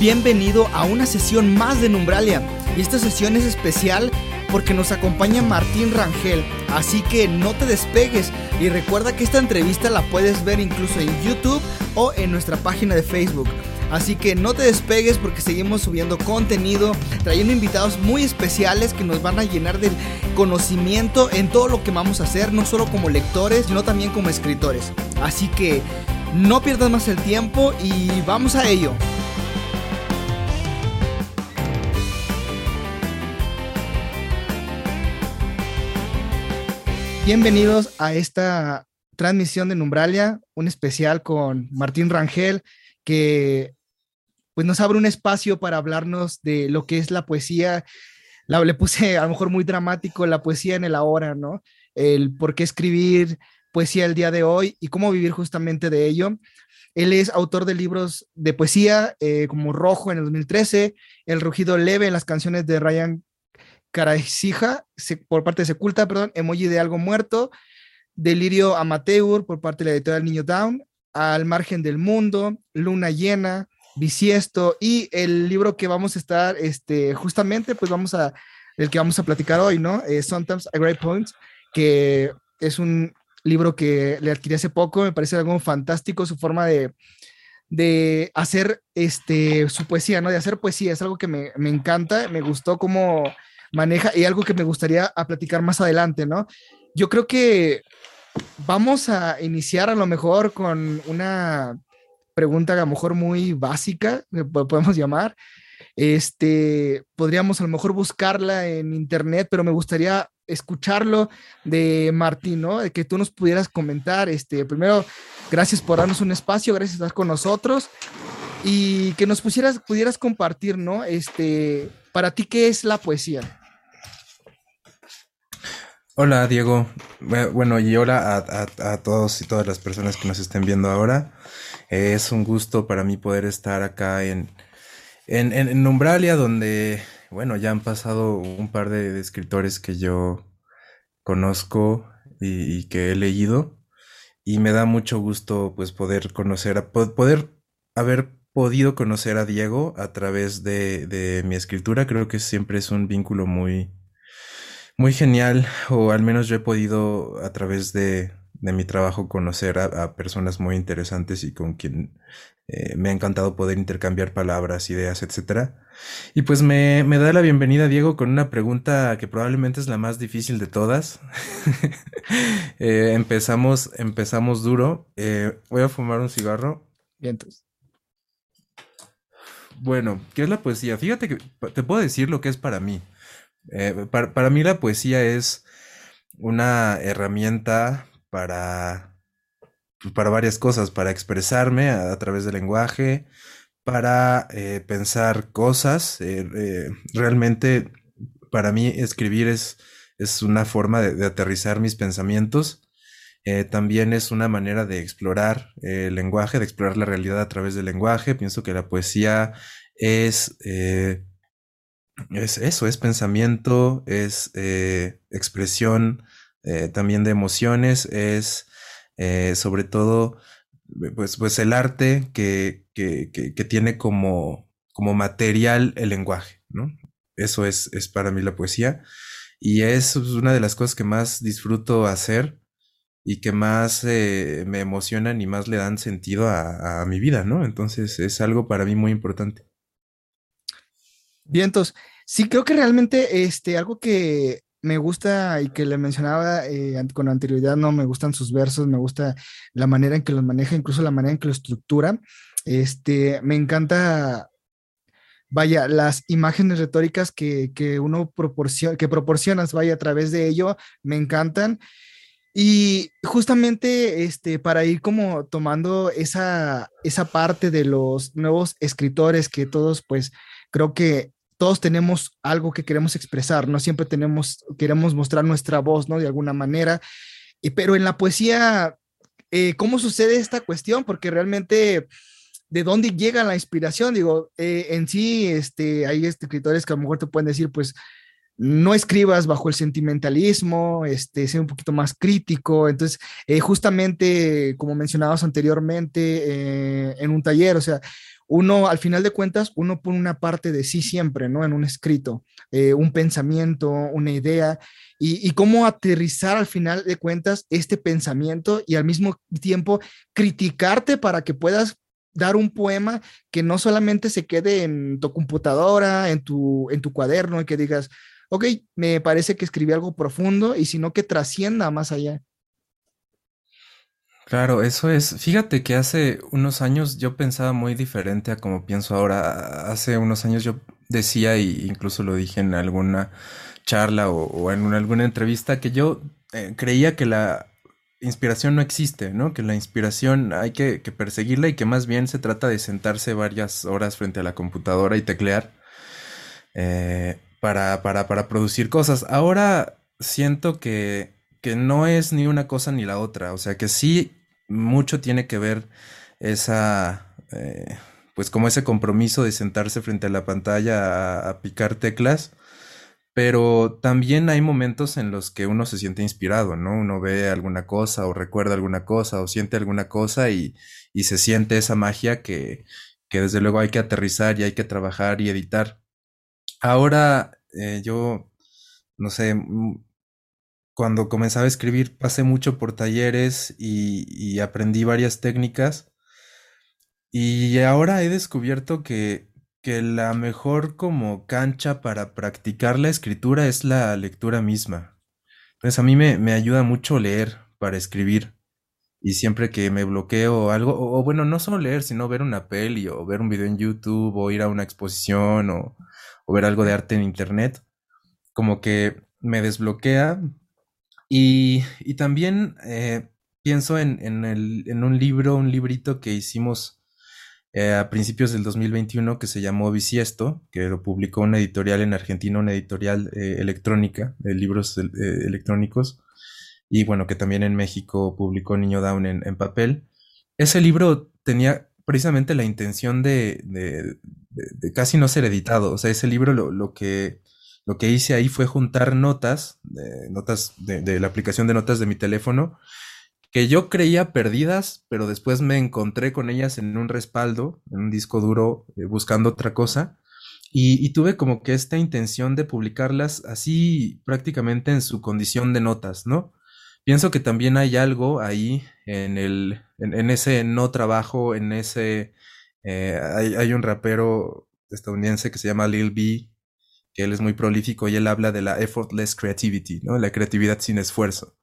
Bienvenido a una sesión más de Numbralia. Y esta sesión es especial porque nos acompaña Martín Rangel. Así que no te despegues y recuerda que esta entrevista la puedes ver incluso en YouTube o en nuestra página de Facebook. Así que no te despegues porque seguimos subiendo contenido, trayendo invitados muy especiales que nos van a llenar de conocimiento en todo lo que vamos a hacer, no solo como lectores, sino también como escritores. Así que no pierdas más el tiempo y vamos a ello. Bienvenidos a esta transmisión de Numbralia, un especial con Martín Rangel, que pues nos abre un espacio para hablarnos de lo que es la poesía. La, le puse a lo mejor muy dramático la poesía en el ahora, ¿no? El por qué escribir poesía el día de hoy y cómo vivir justamente de ello. Él es autor de libros de poesía eh, como Rojo en el 2013, El Rugido Leve las canciones de Ryan Caracija por parte de Seculta, perdón, Emoji de Algo Muerto, Delirio Amateur por parte de la editorial Niño Down, Al Margen del Mundo, Luna Llena, bisiesto y el libro que vamos a estar, este, justamente, pues vamos a, el que vamos a platicar hoy, ¿no? Eh, Sometimes a Great Point, que es un libro que le adquirí hace poco, me parece algo fantástico, su forma de, de hacer este, su poesía, ¿no? De hacer poesía, es algo que me, me encanta, me gustó cómo maneja y algo que me gustaría a platicar más adelante, ¿no? Yo creo que vamos a iniciar a lo mejor con una pregunta a lo mejor muy básica, podemos llamar. Este, podríamos a lo mejor buscarla en internet, pero me gustaría escucharlo de Martín, ¿no? De que tú nos pudieras comentar, este, primero, gracias por darnos un espacio, gracias por estar con nosotros y que nos pusieras, pudieras compartir, ¿no? Este, para ti, ¿qué es la poesía? Hola, Diego. Bueno, y hola a, todos y todas las personas que nos estén viendo ahora. Es un gusto para mí poder estar acá en, en, en Umbralia, donde, bueno, ya han pasado un par de, escritores que yo conozco y, que he leído. Y me da mucho gusto, pues, poder conocer, a, poder haber podido conocer a Diego a través de, de mi escritura. Creo que siempre es un vínculo muy, muy genial, o al menos yo he podido a través de, de mi trabajo conocer a, personas muy interesantes y con quien eh, me ha encantado poder intercambiar palabras, ideas, etc. Y pues me, me, da la bienvenida Diego con una pregunta que probablemente es la más difícil de todas. Eh, empezamos, empezamos duro. Eh, voy a fumar un cigarro. entonces. Bueno, ¿qué es la poesía? Fíjate que te puedo decir lo que es para mí. Para, para mí la poesía es una herramienta para, pues, para varias cosas, para expresarme a, través del lenguaje, para eh, pensar cosas. Eh, eh, realmente, para mí, escribir es, es una forma de, aterrizar mis pensamientos. también es una manera de explorar el lenguaje, de explorar la realidad a través del lenguaje. Pienso que la poesía es, es eso, es pensamiento, es expresión, eh, también de emociones, es eh, sobre todo pues, pues el arte que, que, que, tiene como, como material el lenguaje, ¿no? Eso es, es para mí la poesía y es una de las cosas que más disfruto hacer y que más eh, me emocionan y más le dan sentido a, a, mi vida, ¿no? Entonces es algo para mí muy importante. Bien, entonces, sí creo que realmente este, algo que me gusta y que le mencionaba eh, con anterioridad, no me gustan sus versos, me gusta la manera en que los maneja, incluso la manera en que lo estructura. Este, me encanta, vaya, las imágenes retóricas que, que uno proporciona, que proporcionas, vaya, a través de ello, me encantan. Y justamente este, para ir como tomando esa, esa parte de los nuevos escritores que todos, pues, creo que todos tenemos algo que queremos expresar, no siempre tenemos, queremos mostrar nuestra voz, ¿no? De alguna manera, y, pero en la poesía, eh, ¿cómo sucede esta cuestión? Porque realmente, ¿de dónde llega la inspiración? Digo, eh, en sí, este, hay escritores que a lo mejor te pueden decir, pues, no escribas bajo el sentimentalismo, este, sea un poquito más crítico. Entonces, eh, justamente, como mencionabas anteriormente, eh, en un taller, o sea, uno, al final de cuentas, uno pone una parte de sí siempre, ¿no? En un escrito, eh, un pensamiento, una idea, y, y, cómo aterrizar al final de cuentas este pensamiento y al mismo tiempo criticarte para que puedas dar un poema que no solamente se quede en tu computadora, en tu, en tu cuaderno, y que digas, ok, me parece que escribí algo profundo y sino que trascienda más allá. Claro, eso es. Fíjate que hace unos años yo pensaba muy diferente a como pienso ahora. Hace unos años yo decía, e incluso lo dije en alguna charla o, en alguna entrevista, que yo eh, creía que la inspiración no existe, ¿no? Que la inspiración hay que, que, perseguirla y que más bien se trata de sentarse varias horas frente a la computadora y teclear. Eh, para, para, para producir cosas. Ahora siento que, que no es ni una cosa ni la otra. O sea que sí, mucho tiene que ver esa, eh, pues como ese compromiso de sentarse frente a la pantalla a, picar teclas. Pero también hay momentos en los que uno se siente inspirado, ¿no? Uno ve alguna cosa o recuerda alguna cosa o siente alguna cosa y, y se siente esa magia que, que desde luego hay que aterrizar y hay que trabajar y editar. Ahora eh, yo, no sé, cuando comenzaba a escribir pasé mucho por talleres y, aprendí varias técnicas y ahora he descubierto que, que la mejor como cancha para practicar la escritura es la lectura misma. Entonces a mí me, me ayuda mucho leer para escribir. Y siempre que me bloqueo algo, o, bueno, no solo leer, sino ver una peli o ver un video en YouTube o ir a una exposición o, o ver algo de arte en internet, como que me desbloquea. Y, y también eh, pienso en, en, un libro, un librito que hicimos eh, a principios del 2021 que se llamó Bisiesto, que lo publicó una editorial en Argentina, una editorial eh, electrónica de libros electrónicos, y bueno, que también en México publicó Niño Down en papel. Ese libro tenía precisamente la intención de, casi no ser editado. O sea, ese libro lo, lo, que, lo que hice ahí fue juntar notas, notas de, la aplicación de notas de mi teléfono, que yo creía perdidas, pero después me encontré con ellas en un respaldo, en un disco duro, eh, buscando otra cosa. Y, y, tuve como que esta intención de publicarlas así prácticamente en su condición de notas, ¿no? Pienso que también hay algo ahí en el, en, ese no trabajo, en ese, eh, hay, hay, un rapero estadounidense que se llama Lil B, que él es muy prolífico y él habla de la effortless creativity, ¿no? La creatividad sin esfuerzo.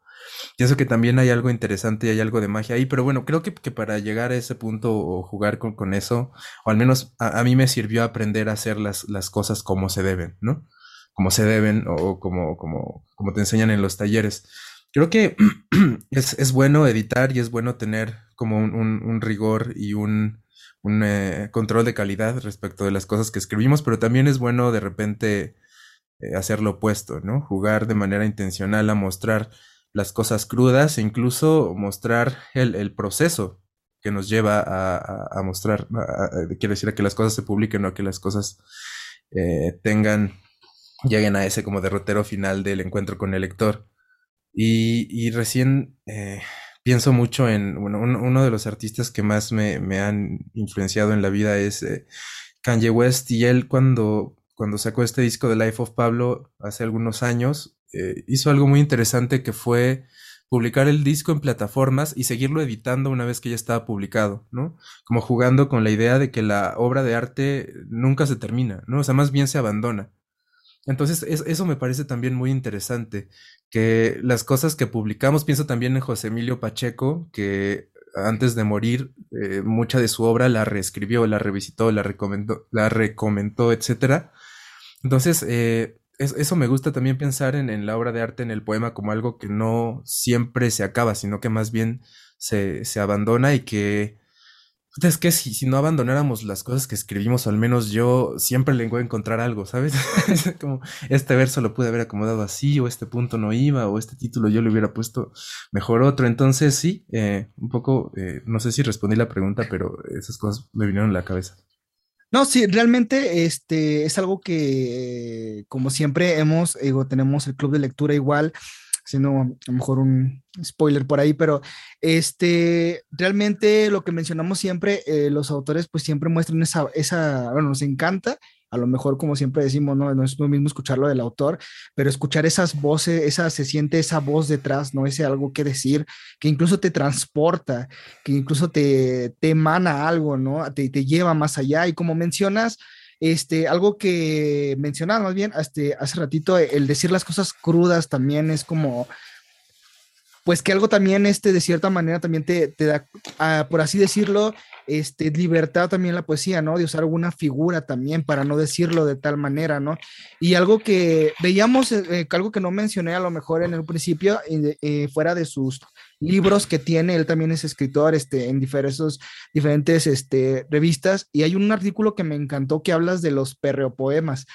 Pienso que también hay algo interesante y hay algo de magia ahí, pero bueno, creo que, que para llegar a ese punto o jugar con, con eso, o al menos a, a, mí me sirvió aprender a hacer las, las cosas como se deben, ¿no? Como se deben o como, como, como te enseñan en los talleres. Creo que es, es, bueno editar y es bueno tener como un, un, rigor y un, un eh, control de calidad respecto de las cosas que escribimos, pero también es bueno de repente eh, hacer lo opuesto, ¿no? Jugar de manera intencional a mostrar las cosas crudas e incluso mostrar el, el proceso que nos lleva a, a, a mostrar, quiero decir, a que las cosas se publiquen o a que las cosas eh, tengan, lleguen a ese como derrotero final del encuentro con el lector. Y, y recién eh, pienso mucho en, bueno, un, uno de los artistas que más me, me han influenciado en la vida es eh, Kanye West y él cuando, cuando sacó este disco de Life of Pablo hace algunos años, eh, hizo algo muy interesante que fue publicar el disco en plataformas y seguirlo editando una vez que ya estaba publicado, ¿no? Como jugando con la idea de que la obra de arte nunca se termina, ¿no? O sea, más bien se abandona. Entonces, es, eso me parece también muy interesante, que las cosas que publicamos, pienso también en José Emilio Pacheco, que antes de morir, eh, mucha de su obra la reescribió, la revisitó, la recomendó, la recomendó, etcétera. Entonces, eh, es, eso me gusta también pensar en, en, la obra de arte, en el poema, como algo que no siempre se acaba, sino que más bien se, se abandona y que es que si, si no abandonáramos las cosas que escribimos, al menos yo siempre le voy a encontrar algo, ¿sabes? como este verso lo pude haber acomodado así, o este punto no iba, o este título yo le hubiera puesto mejor otro. Entonces, sí, eh, un poco, eh, no sé si respondí la pregunta, pero esas cosas me vinieron a la cabeza. No, sí, realmente este es algo que, como siempre, hemos, digo, tenemos el club de lectura igual, sino a lo mejor un spoiler por ahí, pero este, realmente lo que mencionamos siempre, eh, los autores pues siempre muestran esa, esa, bueno, nos encanta a lo mejor, como siempre decimos, no, no es lo mismo escucharlo del autor, pero escuchar esas voces, esa, se siente esa voz detrás, ¿no? Ese algo que decir, que incluso te transporta, que incluso te, te emana algo, ¿no? Te, te lleva más allá. Y como mencionas, este, algo que mencionaba más bien este, hace ratito, el decir las cosas crudas también es como, pues que algo también, este, de cierta manera, también te, te da, ah, por así decirlo, este, libertad también la poesía, ¿no? De usar alguna figura también para no decirlo de tal manera, ¿no? Y algo que veíamos, eh, eh, algo que no mencioné a lo mejor en el principio, eh, fuera de sus libros que tiene, él también es escritor este, en diferentes, diferentes este, revistas, y hay un artículo que me encantó que hablas de los perreopoemas.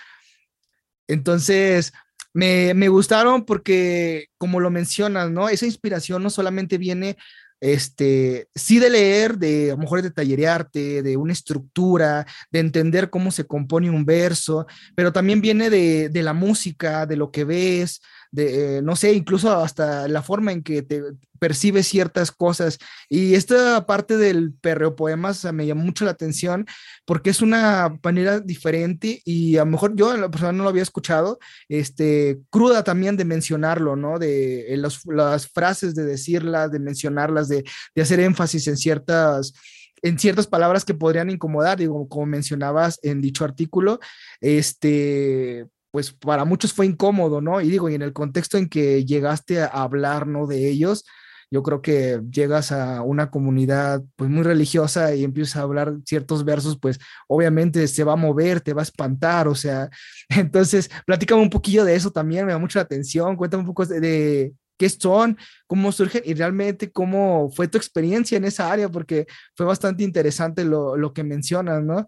Entonces, me, me, gustaron porque, como lo mencionas, ¿no? Esa inspiración no solamente viene este, sí de leer, de a lo mejor de tallerearte, de una estructura, de entender cómo se compone un verso, pero también viene de, de la música, de lo que ves, eh, no sé, incluso hasta la forma en que te percibes ciertas cosas. Y esta parte del perreo poemas me llamó mucho la atención porque es una manera diferente y a lo mejor yo la persona no lo había escuchado, este, cruda también de mencionarlo, ¿no? De las frases, de decirlas, de mencionarlas, de, de hacer énfasis en ciertas en ciertas palabras que podrían incomodar, digo, como mencionabas en dicho artículo, este, pues para muchos fue incómodo, ¿no? Y digo, y en el contexto en que llegaste a hablar, ¿no? De ellos, yo creo que llegas a una comunidad pues muy religiosa y empiezas a hablar ciertos versos, pues obviamente se va a mover, te va a espantar, o sea, entonces platícame un poquillo de eso también, me da mucha atención, cuéntame un poco de, qué son, cómo surgen y realmente cómo fue tu experiencia en esa área, porque fue bastante interesante lo, lo que mencionas, ¿no?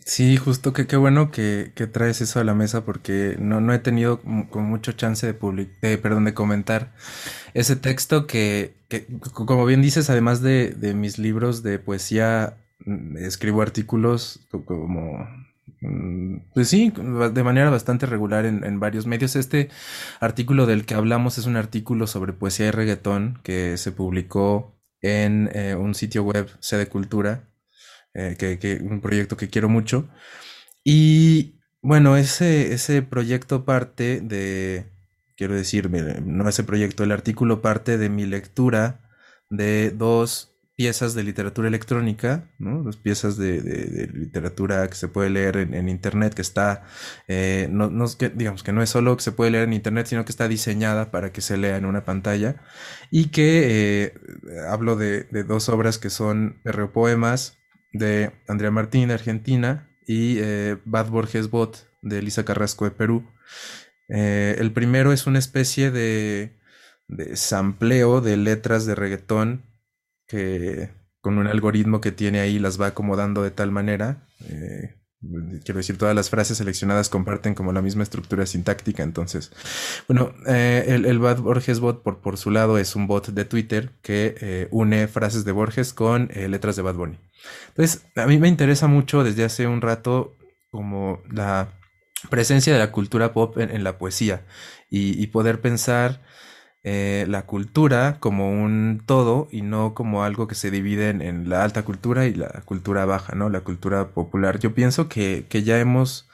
Sí, justo que qué bueno que, que, traes eso a la mesa porque no, no he tenido con mucho chance de, public perdón, de comentar ese texto que, que como bien dices, además de, de, mis libros de poesía, mm, escribo artículos como, mm, pues sí, de manera bastante regular en, en, varios medios. Este artículo del que hablamos es un artículo sobre poesía y reggaetón que se publicó en eh, un sitio web, Sede Cultura eh, que, un proyecto que quiero mucho. Y bueno, ese, ese proyecto parte de, quiero decir, no ese proyecto, el artículo parte de mi lectura de dos piezas de literatura electrónica, ¿no? dos piezas de, literatura que se puede leer en, internet, que está, eh, no, digamos que no es solo que se puede leer en internet, sino que está diseñada para que se lea en una pantalla, y que eh, hablo de, dos obras que son poemas de Andrea Martín de Argentina y eh, Bad Borges Bot de Elisa Carrasco de Perú. Eh, el primero es una especie de, de sampleo de letras de reggaetón que con un algoritmo que tiene ahí las va acomodando de tal manera. Eh, quiero decir, todas las frases seleccionadas comparten como la misma estructura sintáctica. Entonces, bueno, eh, el, el, Bad Borges Bot, por, por su lado, es un bot de Twitter que eh, une frases de Borges con eh, letras de Bad Bunny. Entonces, a mí me interesa mucho desde hace un rato como la presencia de la cultura pop en, la poesía y poder pensar eh, la cultura como un todo y no como algo que se divide en, la alta cultura y la cultura baja, ¿no? La cultura popular. Yo pienso que, que ya hemos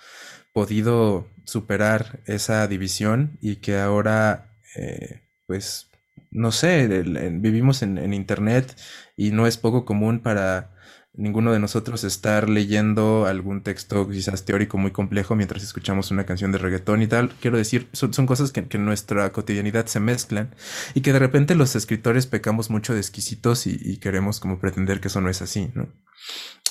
podido superar esa división y que ahora, eh, pues, no sé, vivimos en, en Internet y no es poco común para ninguno de nosotros estar leyendo algún texto quizás teórico muy complejo mientras escuchamos una canción de reggaetón y tal. Quiero decir, son, cosas que, en nuestra cotidianidad se mezclan y que de repente los escritores pecamos mucho de exquisitos y, queremos como pretender que eso no es así, ¿no?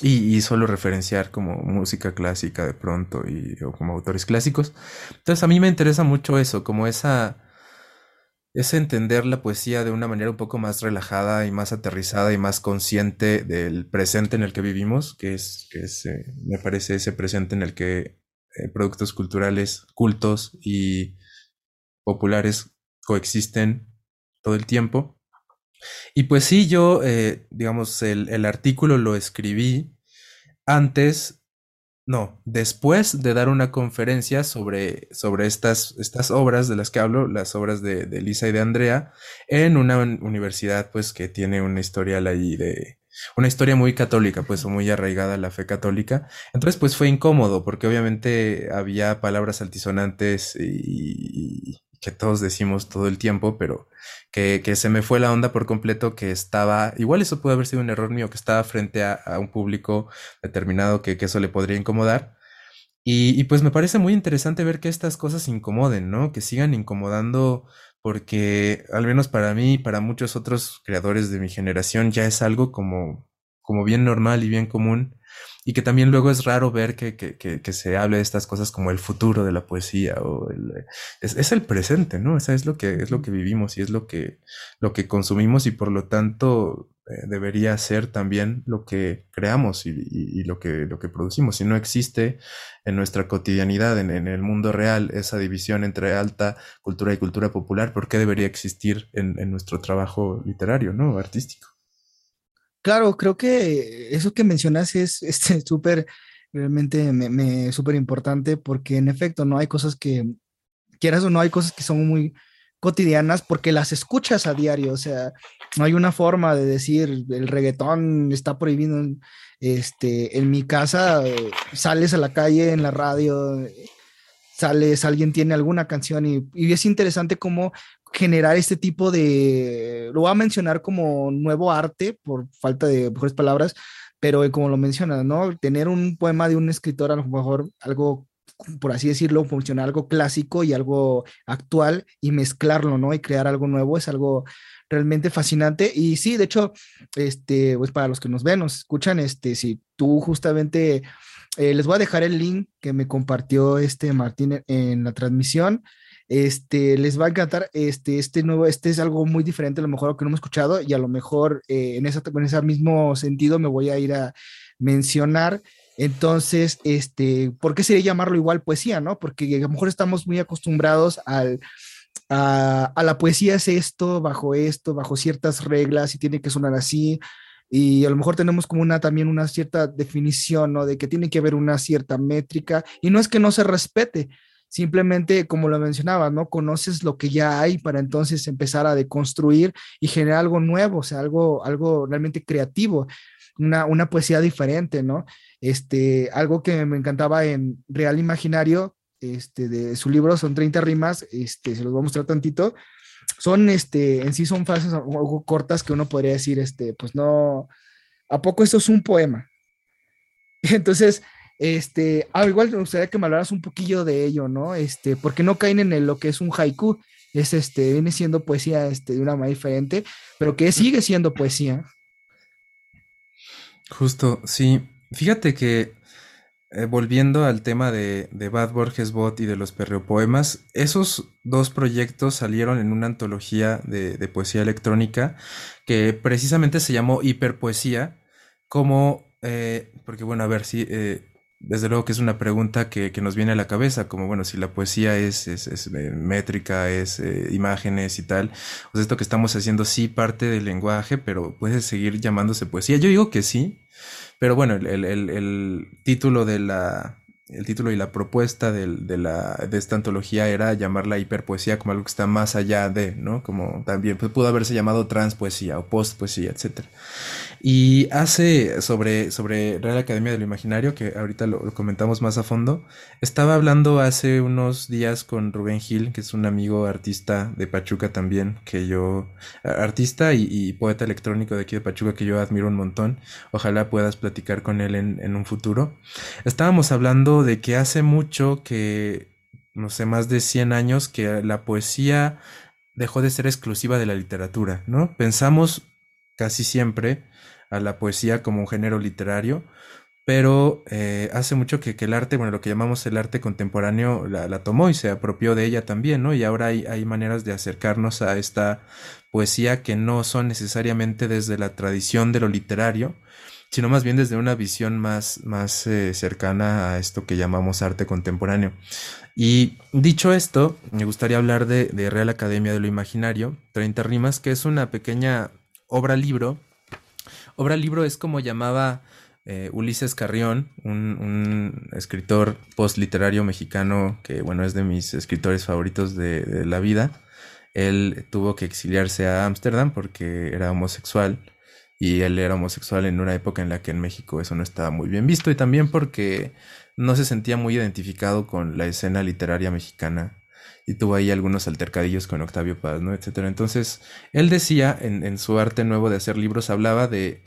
Y, y, solo referenciar como música clásica de pronto y, o como autores clásicos. Entonces a mí me interesa mucho eso, como esa es entender la poesía de una manera un poco más relajada y más aterrizada y más consciente del presente en el que vivimos, que es, que eh, me parece, ese presente en el que eh, productos culturales, cultos y populares coexisten todo el tiempo. Y pues sí, yo, eh, digamos, el, el, artículo lo escribí antes, no, después de dar una conferencia sobre, sobre estas, estas obras de las que hablo, las obras de, de Lisa y de Andrea, en una universidad pues que tiene una historial ahí de, una historia muy católica, pues muy arraigada a la fe católica. Entonces, pues fue incómodo porque obviamente había palabras altisonantes y, que todos decimos todo el tiempo, pero que, se me fue la onda por completo, que estaba, igual eso puede haber sido un error mío, que estaba frente a, un público determinado que, que, eso le podría incomodar. Y, y, pues me parece muy interesante ver que estas cosas incomoden, ¿no? Que sigan incomodando porque al menos para mí y para muchos otros creadores de mi generación ya es algo como, como bien normal y bien común y que también luego es raro ver que, que, que, se hable de estas cosas como el futuro de la poesía o el, es, es, el presente, ¿no? Esa es lo que es lo que vivimos y es lo que lo que consumimos y por lo tanto eh, debería ser también lo que creamos y, y, lo que lo que producimos. Si no existe en nuestra cotidianidad, en, en, el mundo real, esa división entre alta cultura y cultura popular, ¿por qué debería existir en, en nuestro trabajo literario, ¿no? Artístico. Claro, creo que eso que mencionas es este, súper, realmente me, súper importante porque en efecto no hay cosas que, quieras o no, hay cosas que son muy cotidianas porque las escuchas a diario, o sea, no hay una forma de decir el reggaetón está prohibido. Este, en mi casa sales a la calle, en la radio, sales, alguien tiene alguna canción y, y es interesante cómo generar este tipo de, lo voy a mencionar como nuevo arte, por falta de mejores palabras, pero como lo mencionas, ¿no? Tener un poema de un escritor, a lo mejor algo, por así decirlo, funciona algo clásico y algo actual y mezclarlo, ¿no? Y crear algo nuevo es algo realmente fascinante. Y sí, de hecho, este, pues para los que nos ven, nos escuchan, este, si tú justamente, eh, les voy a dejar el link que me compartió este Martín en la transmisión este, les va a encantar, este, este nuevo, este es algo muy diferente a lo mejor lo que no hemos escuchado y a lo mejor eh, en, esa, en ese mismo sentido me voy a ir a mencionar. Entonces, este, ¿por qué sería llamarlo igual poesía, no? Porque a lo mejor estamos muy acostumbrados al, a, a, la poesía es esto, bajo esto, bajo ciertas reglas y tiene que sonar así. Y a lo mejor tenemos como una también una cierta definición, ¿no? De que tiene que haber una cierta métrica y no es que no se respete, simplemente, como lo mencionaba, ¿no? Conoces lo que ya hay para entonces empezar a deconstruir y generar algo nuevo, o sea, algo, algo realmente creativo, una, una poesía diferente, ¿no? Este, algo que me encantaba en Real Imaginario, este, de su libro, son 30 rimas, este, se los voy a mostrar tantito, son, este, en sí son frases algo cortas que uno podría decir, este, pues no, ¿a poco esto es un poema? Entonces, este, ah, igual me gustaría que me hablaras un poquillo de ello, ¿no? Este, porque no caen en lo que es un haiku, es este, viene siendo poesía este, de una manera diferente, pero que sigue siendo poesía. Justo, sí. Fíjate que eh, volviendo al tema de, de, Bad Borges Bot y de los perreopoemas, esos dos proyectos salieron en una antología de, de poesía electrónica que precisamente se llamó Hiperpoesía, como, eh, porque bueno, a ver, si eh, desde luego que es una pregunta que, que, nos viene a la cabeza, como bueno, si la poesía es, es, eh, métrica, es eh, imágenes y tal, pues esto que estamos haciendo sí parte del lenguaje, pero puede seguir llamándose poesía. Yo digo que sí, pero bueno, el, el, el, el título de la, el título y la propuesta de, de, la, de esta antología era llamarla hiperpoesía como algo que está más allá de, ¿no? Como también pues, pudo haberse llamado transpoesía o postpoesía, etc. Y hace sobre, sobre Real Academia de lo Imaginario, que ahorita lo, comentamos más a fondo, estaba hablando hace unos días con Rubén Gil, que es un amigo artista de Pachuca también, que yo, artista y, y poeta electrónico de aquí de Pachuca que yo admiro un montón. Ojalá puedas platicar con él en, en un futuro. Estábamos hablando de que hace mucho que, no sé, más de 100 años que la poesía dejó de ser exclusiva de la literatura, ¿no? Pensamos casi siempre a la poesía como un género literario, pero eh, hace mucho que, el arte, bueno, lo que llamamos el arte contemporáneo la, tomó y se apropió de ella también, ¿no? Y ahora hay, hay maneras de acercarnos a esta poesía que no son necesariamente desde la tradición de lo literario, sino más bien desde una visión más, más eh, cercana a esto que llamamos arte contemporáneo. Y dicho esto, me gustaría hablar de, de Real Academia de lo Imaginario, 30 rimas, que es una pequeña obra libro. Obra libro es como llamaba eh, Ulises Carrión, un, escritor post-literario mexicano que, bueno, es de mis escritores favoritos de, la vida. Él tuvo que exiliarse a Ámsterdam porque era homosexual y él era homosexual en una época en la que en México eso no estaba muy bien visto y también porque no se sentía muy identificado con la escena literaria mexicana y tuvo ahí algunos altercadillos con Octavio Paz, ¿no? Etcétera. Entonces, él decía en, su arte nuevo de hacer libros, hablaba de,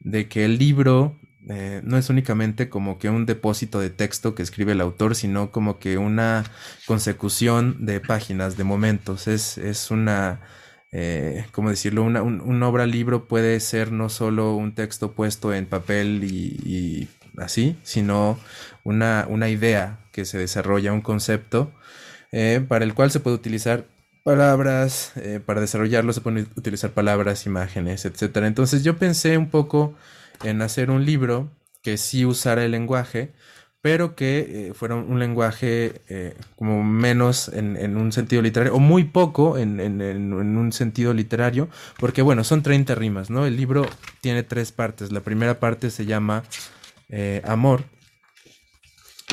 de que el libro eh, no es únicamente como que un depósito de texto que escribe el autor, sino como que una consecución de páginas, de momentos. Es, es una, eh, ¿cómo decirlo? Una, un, obra libro puede ser no solo un texto puesto en papel y, así, sino una, una idea que se desarrolla, un concepto eh, para el cual se puede utilizar palabras, eh, para desarrollarlo se pueden utilizar palabras, imágenes, etc. Entonces yo pensé un poco en hacer un libro que sí usara el lenguaje, pero que eh, fuera un lenguaje como menos en, un sentido literario, o muy poco en, en, un sentido literario, porque bueno, son 30 rimas, ¿no? El libro tiene tres partes. La primera parte se llama Amor,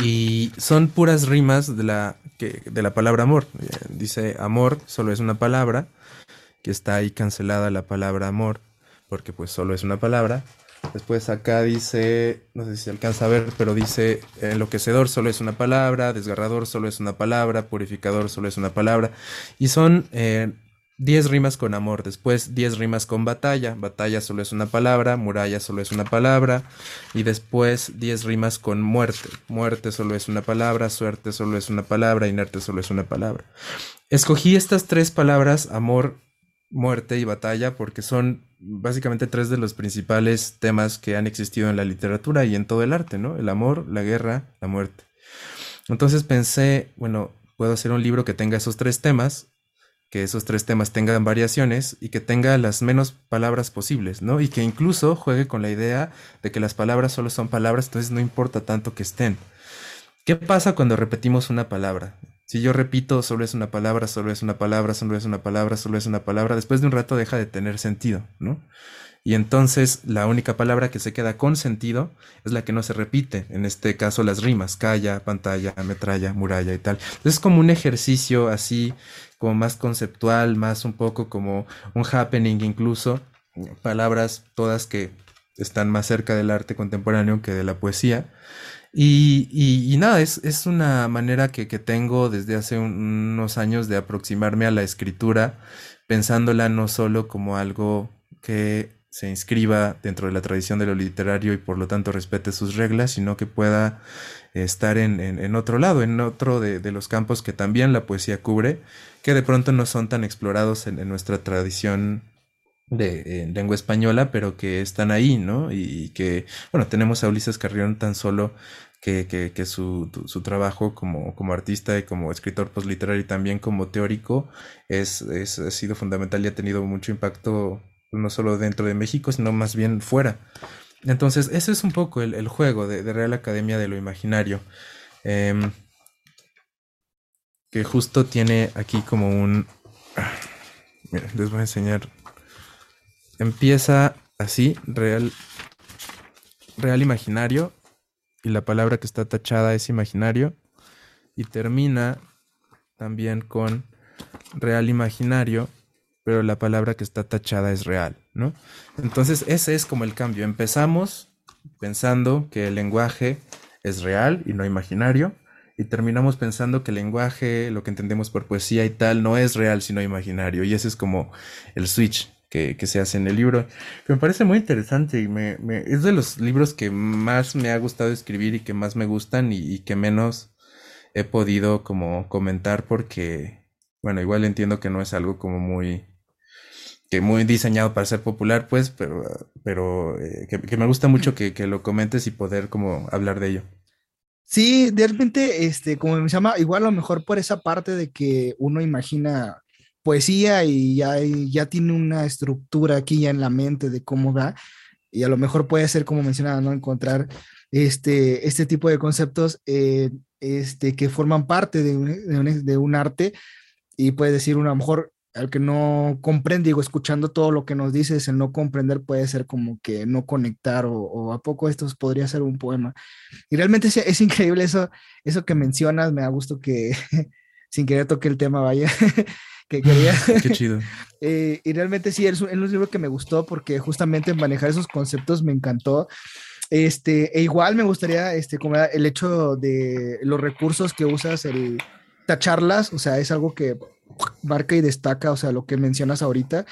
y son puras rimas de la, de la palabra amor. Eh, dice amor, solo es una palabra, que está ahí cancelada la palabra amor, porque pues solo es una palabra. Después acá dice, no sé si se alcanza a ver, pero dice enloquecedor solo es una palabra, desgarrador solo es una palabra, purificador solo es una palabra. Y son eh, 10 rimas con amor, después 10 rimas con batalla, batalla solo es una palabra, muralla solo es una palabra, y después 10 rimas con muerte, muerte solo es una palabra, suerte solo es una palabra, inerte solo es una palabra. Escogí estas tres palabras, amor, muerte y batalla, porque son básicamente tres de los principales temas que han existido en la literatura y en todo el arte, ¿no? El amor, la guerra, la muerte. Entonces pensé, bueno, puedo hacer un libro que tenga esos tres temas que esos tres temas tengan variaciones y que tenga las menos palabras posibles, ¿no? Y que incluso juegue con la idea de que las palabras solo son palabras, entonces no importa tanto que estén. ¿Qué pasa cuando repetimos una palabra? Si yo repito solo es una palabra, solo es una palabra, solo es una palabra, solo es una palabra, después de un rato deja de tener sentido, ¿no? Y entonces la única palabra que se queda con sentido es la que no se repite, en este caso las rimas, calla, pantalla, metralla, muralla y tal. Entonces es como un ejercicio así como más conceptual, más un poco como un happening incluso, palabras todas que están más cerca del arte contemporáneo que de la poesía. Y, nada, es, es, una manera que, tengo desde hace unos años de aproximarme a la escritura, pensándola no solo como algo que se inscriba dentro de la tradición de lo literario y por lo tanto respete sus reglas, sino que pueda estar en, otro lado, en otro de, los campos que también la poesía cubre, que de pronto no son tan explorados en, nuestra tradición de lengua española, pero que están ahí, ¿no? Y, que, bueno, tenemos a Ulises Carrión tan solo que, que, su, su, trabajo como, como artista y como escritor postliterario y también como teórico es, es, ha sido fundamental y ha tenido mucho impacto no solo dentro de México, sino más bien fuera. Entonces, ese es un poco el, juego de, Real Academia de lo Imaginario. Em, que justo tiene aquí como un... les voy a enseñar. Empieza así, real, real imaginario, y la palabra que está tachada es imaginario, y termina también con real imaginario, pero la palabra que está tachada es real, ¿no? Entonces ese es como el cambio. Empezamos pensando que el lenguaje es real y no imaginario, y terminamos pensando que el lenguaje, lo que entendemos por poesía y tal, no es real sino imaginario, y ese es como el switch que, se hace en el libro, que me parece muy interesante y me, es de los libros que más me ha gustado escribir y que más me gustan y, y que menos he podido como comentar porque, bueno, igual entiendo que no es algo como muy que muy diseñado para ser popular, pues, pero, pero eh, que, me gusta mucho que, lo comentes y poder como hablar de ello. Sí, de repente, este, como me llama, igual a lo mejor por esa parte de que uno imagina poesía y ya, ya tiene una estructura aquí ya en la mente de cómo va, y a lo mejor puede ser, como mencionaba, ¿no? Encontrar este, este tipo de conceptos eh, este, que forman parte de un, de un, arte y puede decir uno, a lo mejor al que no comprende, digo, escuchando todo lo que nos dices, el no comprender puede ser como que no conectar o, a poco esto podría ser un poema. Y realmente es, es, increíble eso, eso que mencionas, me da gusto que sin querer toque el tema, vaya, que quería. Qué chido. Eh, y realmente sí, es un, es un libro que me gustó porque justamente manejar esos conceptos me encantó. Este, e igual me gustaría, este, como el hecho de los recursos que usas, el tacharlas, o sea, es algo que marca y destaca, o sea, lo que mencionas ahorita,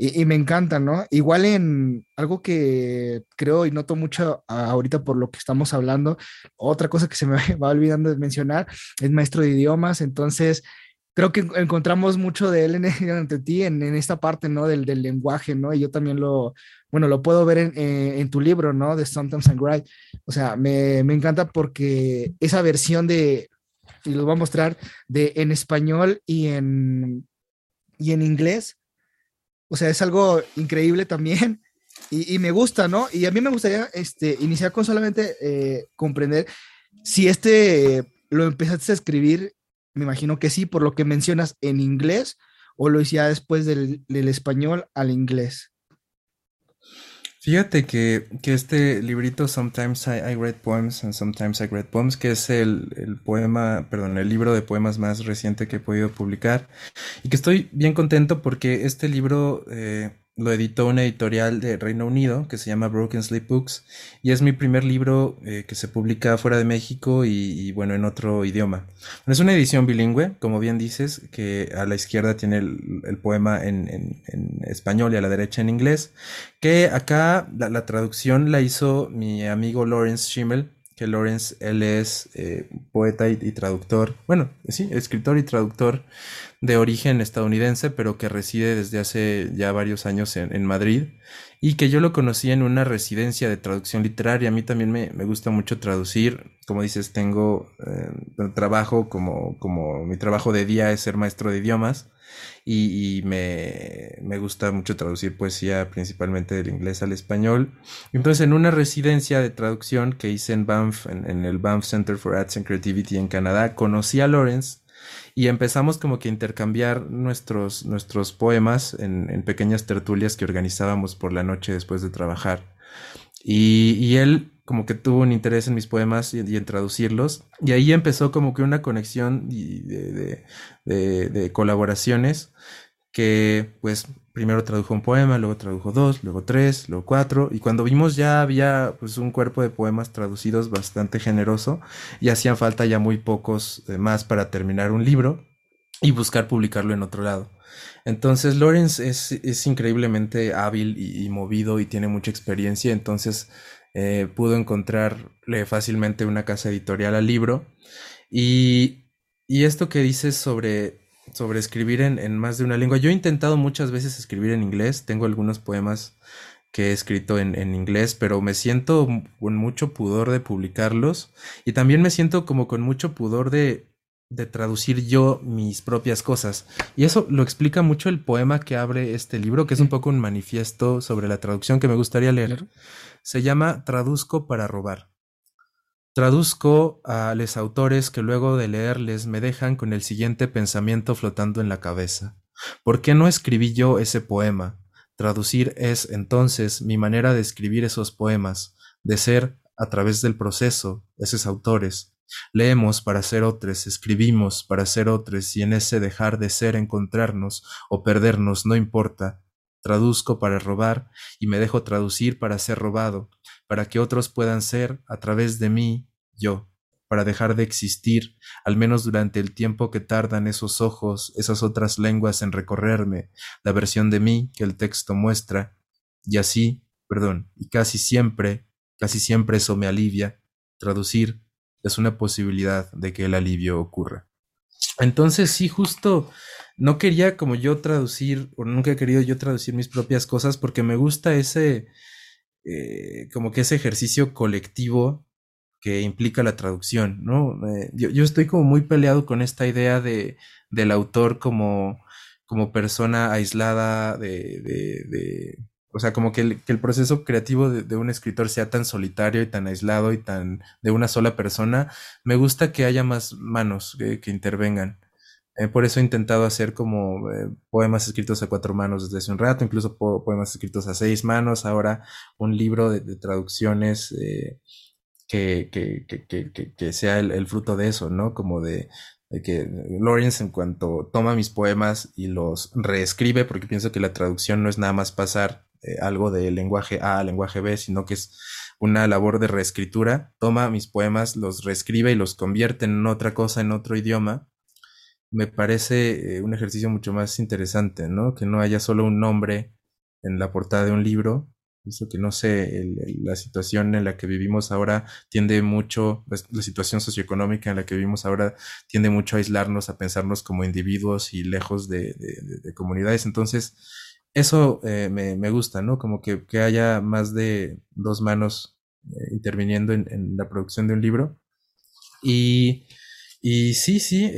y, me encanta, ¿no? Igual en algo que creo y noto mucho ahorita por lo que estamos hablando, otra cosa que se me va olvidando de mencionar, es maestro de idiomas, entonces creo que encontramos mucho de él en, ante ti, en, esta parte, ¿no? Del, lenguaje, ¿no? Y yo también lo, bueno, lo puedo ver en, tu libro, ¿no? De Sometimes and Cry. O sea, me, me, encanta porque esa versión de, y lo voy a mostrar, de en español y en, y en inglés, o sea, es algo increíble también. Y, me gusta, ¿no? Y a mí me gustaría este, iniciar con solamente eh, comprender si este lo empezaste a escribir me imagino que sí, por lo que mencionas en inglés, o lo hiciste después del, español al inglés. Fíjate que, este librito, Sometimes I, Read Poems and Sometimes I Read Poems, que es el, poema, perdón, el libro de poemas más reciente que he podido publicar, y que estoy bien contento porque este libro eh, lo editó una editorial de Reino Unido que se llama Broken Sleep Books y es mi primer libro eh, que se publica fuera de México y, bueno en otro idioma. es una edición bilingüe, como bien dices, que a la izquierda tiene el, poema en, español y a la derecha en inglés, que acá la, traducción la hizo mi amigo Lawrence Schimmel, que Lawrence, él es eh, poeta y, traductor, bueno, sí, escritor y traductor de origen estadounidense, pero que reside desde hace ya varios años en, Madrid y que yo lo conocí en una residencia de traducción literaria. A mí también me, gusta mucho traducir. Como dices, tengo eh, trabajo como, como mi trabajo de día es ser maestro de idiomas y, me, me, gusta mucho traducir poesía principalmente del inglés al español. Entonces, en una residencia de traducción que hice en Banff, en, en el Banff Center for Arts and Creativity en Canadá, conocí a Lawrence y empezamos como que a intercambiar nuestros, nuestros poemas en, pequeñas tertulias que organizábamos por la noche después de trabajar. Y, él como que tuvo un interés en mis poemas y, en traducirlos. Y ahí empezó como que una conexión de, de, colaboraciones que pues primero tradujo un poema, luego tradujo dos, luego tres, luego cuatro, y cuando vimos ya había pues un cuerpo de poemas traducidos bastante generoso y hacían falta ya muy pocos eh, más para terminar un libro y buscar publicarlo en otro lado. Entonces Lawrence es, increíblemente hábil y, movido y tiene mucha experiencia, entonces eh, pudo encontrarle fácilmente una casa editorial al libro. Y, y esto que dices sobre sobre escribir en, más de una lengua. Yo he intentado muchas veces escribir en inglés, tengo algunos poemas que he escrito en, inglés, pero me siento con mucho pudor de publicarlos y también me siento como con mucho pudor de, de traducir yo mis propias cosas. Y eso lo explica mucho el poema que abre este libro, que es un poco un manifiesto sobre la traducción que me gustaría leer. Se llama Traduzco para robar. Traduzco a los autores que luego de leerles me dejan con el siguiente pensamiento flotando en la cabeza. ¿Por qué no escribí yo ese poema? Traducir es, entonces, mi manera de escribir esos poemas, de ser, a través del proceso, esos autores. Leemos para ser otros, escribimos para ser otros, y en ese dejar de ser encontrarnos o perdernos no importa. Traduzco para robar y me dejo traducir para ser robado, para que otros puedan ser, a través de mí, yo, para dejar de existir, al menos durante el tiempo que tardan esos ojos, esas otras lenguas en recorrerme, la versión de mí que el texto muestra, y así, perdón, y casi siempre, casi siempre eso me alivia, traducir es una posibilidad de que el alivio ocurra. Entonces sí, justo no quería como yo traducir, o nunca he querido yo traducir mis propias cosas porque me gusta ese, eh, como que ese ejercicio colectivo que implica la traducción, ¿no? Eh, yo, estoy como muy peleado con esta idea de, del autor como, como persona aislada de, de, o sea, como que el, que el proceso creativo de, un escritor sea tan solitario y tan aislado y tan de una sola persona. Me gusta que haya más manos que intervengan. Eh, por eso he intentado hacer como eh, poemas escritos a cuatro manos desde hace un rato, incluso poemas escritos a seis manos, ahora un libro de, traducciones que, que, que, que, sea el, fruto de eso, ¿no? Como de, que Lawrence en cuanto toma mis poemas y los reescribe, porque pienso que la traducción no es nada más pasar algo del lenguaje A al lenguaje B, sino que es una labor de reescritura, toma mis poemas, los reescribe y los convierte en otra cosa, en otro idioma, me parece eh, un ejercicio mucho más interesante, ¿no? Que no haya solo un nombre en la portada de un libro. Eso que no sé, la situación en la que vivimos ahora tiende mucho, la, situación socioeconómica en la que vivimos ahora tiende mucho a aislarnos, a pensarnos como individuos y lejos de, comunidades. Entonces, eso eh, me, gusta, ¿no? Como que, haya más de dos manos eh, interviniendo en, la producción de un libro. Y, y sí, sí,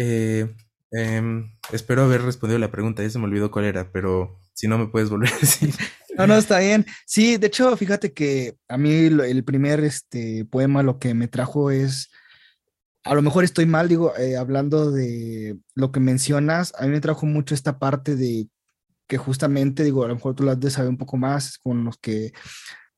Em, espero haber respondido la pregunta, ya se me olvidó cuál era, pero si no me puedes volver a decir. No, no, está bien. Sí, de hecho, fíjate que a mí el primer este, poema lo que me trajo es, a lo mejor estoy mal, digo, eh, hablando de lo que mencionas, a mí me trajo mucho esta parte de que justamente, digo, a lo mejor tú lo has de saber un poco más con los que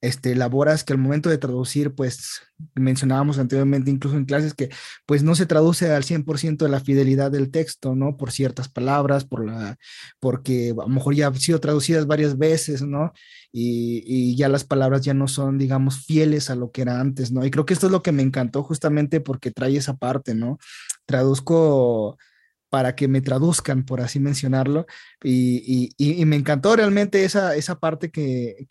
este, elaboras que al momento de traducir, pues mencionábamos anteriormente incluso en clases que pues no se traduce al 100% de la fidelidad del texto, ¿no? Por ciertas palabras, por la, porque a lo mejor ya han sido traducidas varias veces, ¿no? Y, y ya las palabras ya no son, digamos, fieles a lo que era antes, ¿no? Y creo que esto es lo que me encantó justamente porque trae esa parte, ¿no? Traduzco para que me traduzcan, por así mencionarlo. Y, me encantó realmente esa, esa parte que,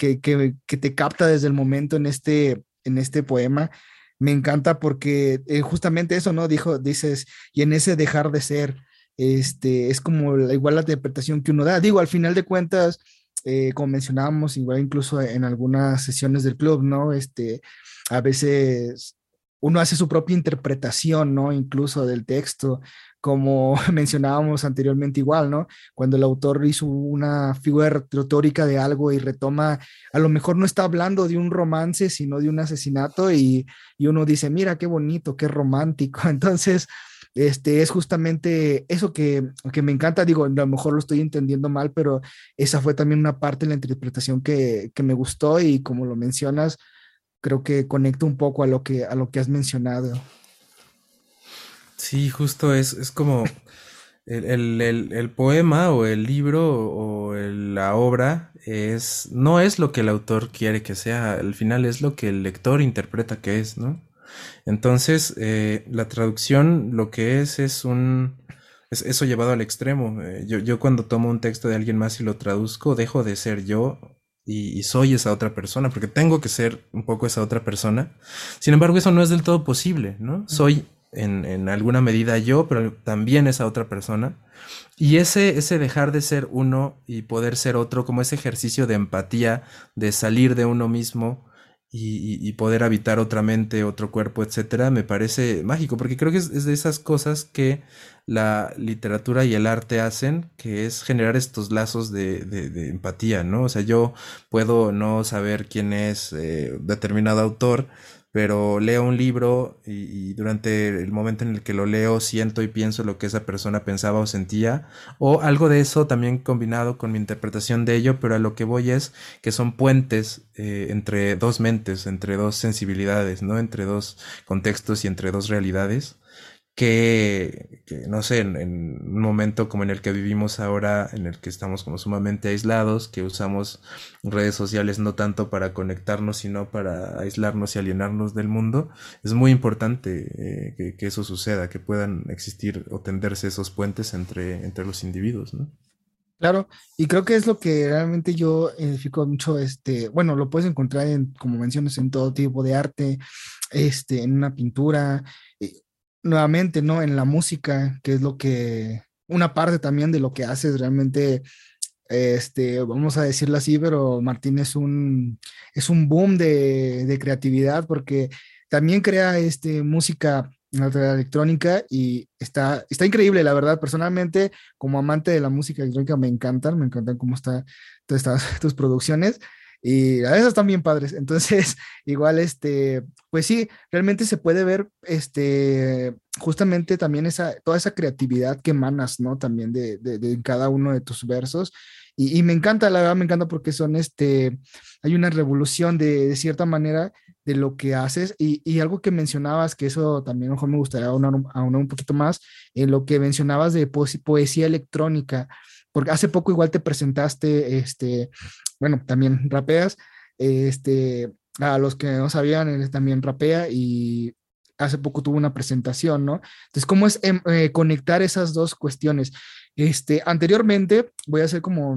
te capta desde el momento en este, en este poema. Me encanta porque eh, justamente eso, ¿no? Dijo, dices, y en ese dejar de ser, este, es como la, igual la interpretación que uno da. Digo, al final de cuentas, eh, como mencionábamos, igual incluso en algunas sesiones del club, ¿no? Este, a veces uno hace su propia interpretación, ¿no? Incluso del texto, como mencionábamos anteriormente igual, ¿no? Cuando el autor hizo una figura retórica de algo y retoma, a lo mejor no está hablando de un romance, sino de un asesinato y, uno dice, mira, qué bonito, qué romántico. Entonces, este es justamente eso que, que, me encanta, digo, a lo mejor lo estoy entendiendo mal, pero esa fue también una parte de la interpretación que, que me gustó y como lo mencionas, creo que conecta un poco a lo que, a lo que has mencionado. Sí, justo es, es como el, poema o el libro o la obra es, no es lo que el autor quiere que sea, al final es lo que el lector interpreta que es, ¿no? Entonces, eh, la traducción lo que es es un, es eso llevado al extremo. Eh, yo, yo cuando tomo un texto de alguien más y lo traduzco, dejo de ser yo y, y, soy esa otra persona, porque tengo que ser un poco esa otra persona. Sin embargo, eso no es del todo posible, ¿no? Soy en, alguna medida yo, pero también esa otra persona. Y ese, ese dejar de ser uno y poder ser otro, como ese ejercicio de empatía, de salir de uno mismo y, poder habitar otra mente, otro cuerpo, etcétera, me parece mágico, porque creo que es, de esas cosas que la literatura y el arte hacen, que es generar estos lazos de, de, empatía, ¿no? O sea, yo puedo no saber quién es eh, determinado autor, pero leo un libro y, durante el momento en el que lo leo siento y pienso lo que esa persona pensaba o sentía, o algo de eso también combinado con mi interpretación de ello, pero a lo que voy es que son puentes eh, entre dos mentes, entre dos sensibilidades, ¿no? Entre dos contextos y entre dos realidades que, no sé, en, un momento como en el que vivimos ahora, en el que estamos como sumamente aislados, que usamos redes sociales no tanto para conectarnos, sino para aislarnos y alienarnos del mundo, es muy importante eh, que, eso suceda, que puedan existir o tenderse esos puentes entre, entre los individuos, ¿no? Claro, y creo que es lo que realmente yo identifico mucho, este, bueno, lo puedes encontrar en, como mencionas, en todo tipo de arte, este, en una pintura, nuevamente, ¿no? En la música, que es lo que, una parte también de lo que haces realmente, este, vamos a decirlo así, pero Martín es un, es un boom de, de creatividad porque también crea este, música electrónica y está, está increíble, la verdad. Personalmente, como amante de la música electrónica, me encantan, me encantan cómo están todas estas, tus producciones. Y a veces están bien padres. Entonces, igual, este, pues sí, realmente se puede ver, este, justamente también esa, toda esa creatividad que emanas, ¿no? También de, de, cada uno de tus versos. Y, me encanta, la verdad, me encanta porque son, este, hay una revolución de, de cierta manera de lo que haces y, y, algo que mencionabas, que eso también mejor me gustaría aunar, un poquito más, en lo que mencionabas de poesía electrónica, porque hace poco igual te presentaste, este, bueno, también rapeas, este, a los que no sabían, él también rapea y hace poco tuvo una presentación, ¿no? Entonces, ¿cómo es em, eh, conectar esas dos cuestiones? Este, anteriormente, voy a hacer como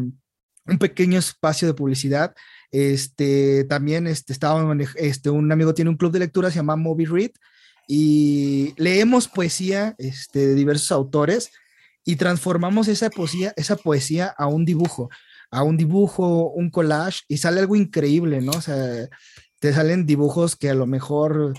un pequeño espacio de publicidad. Este, también este, estaba, este, un amigo tiene un club de lectura, se llama Moby Read, y leemos poesía este, de diversos autores y transformamos esa poesía, esa poesía a un dibujo, a un dibujo, un collage, y sale algo increíble, ¿no? O sea, te salen dibujos que a lo mejor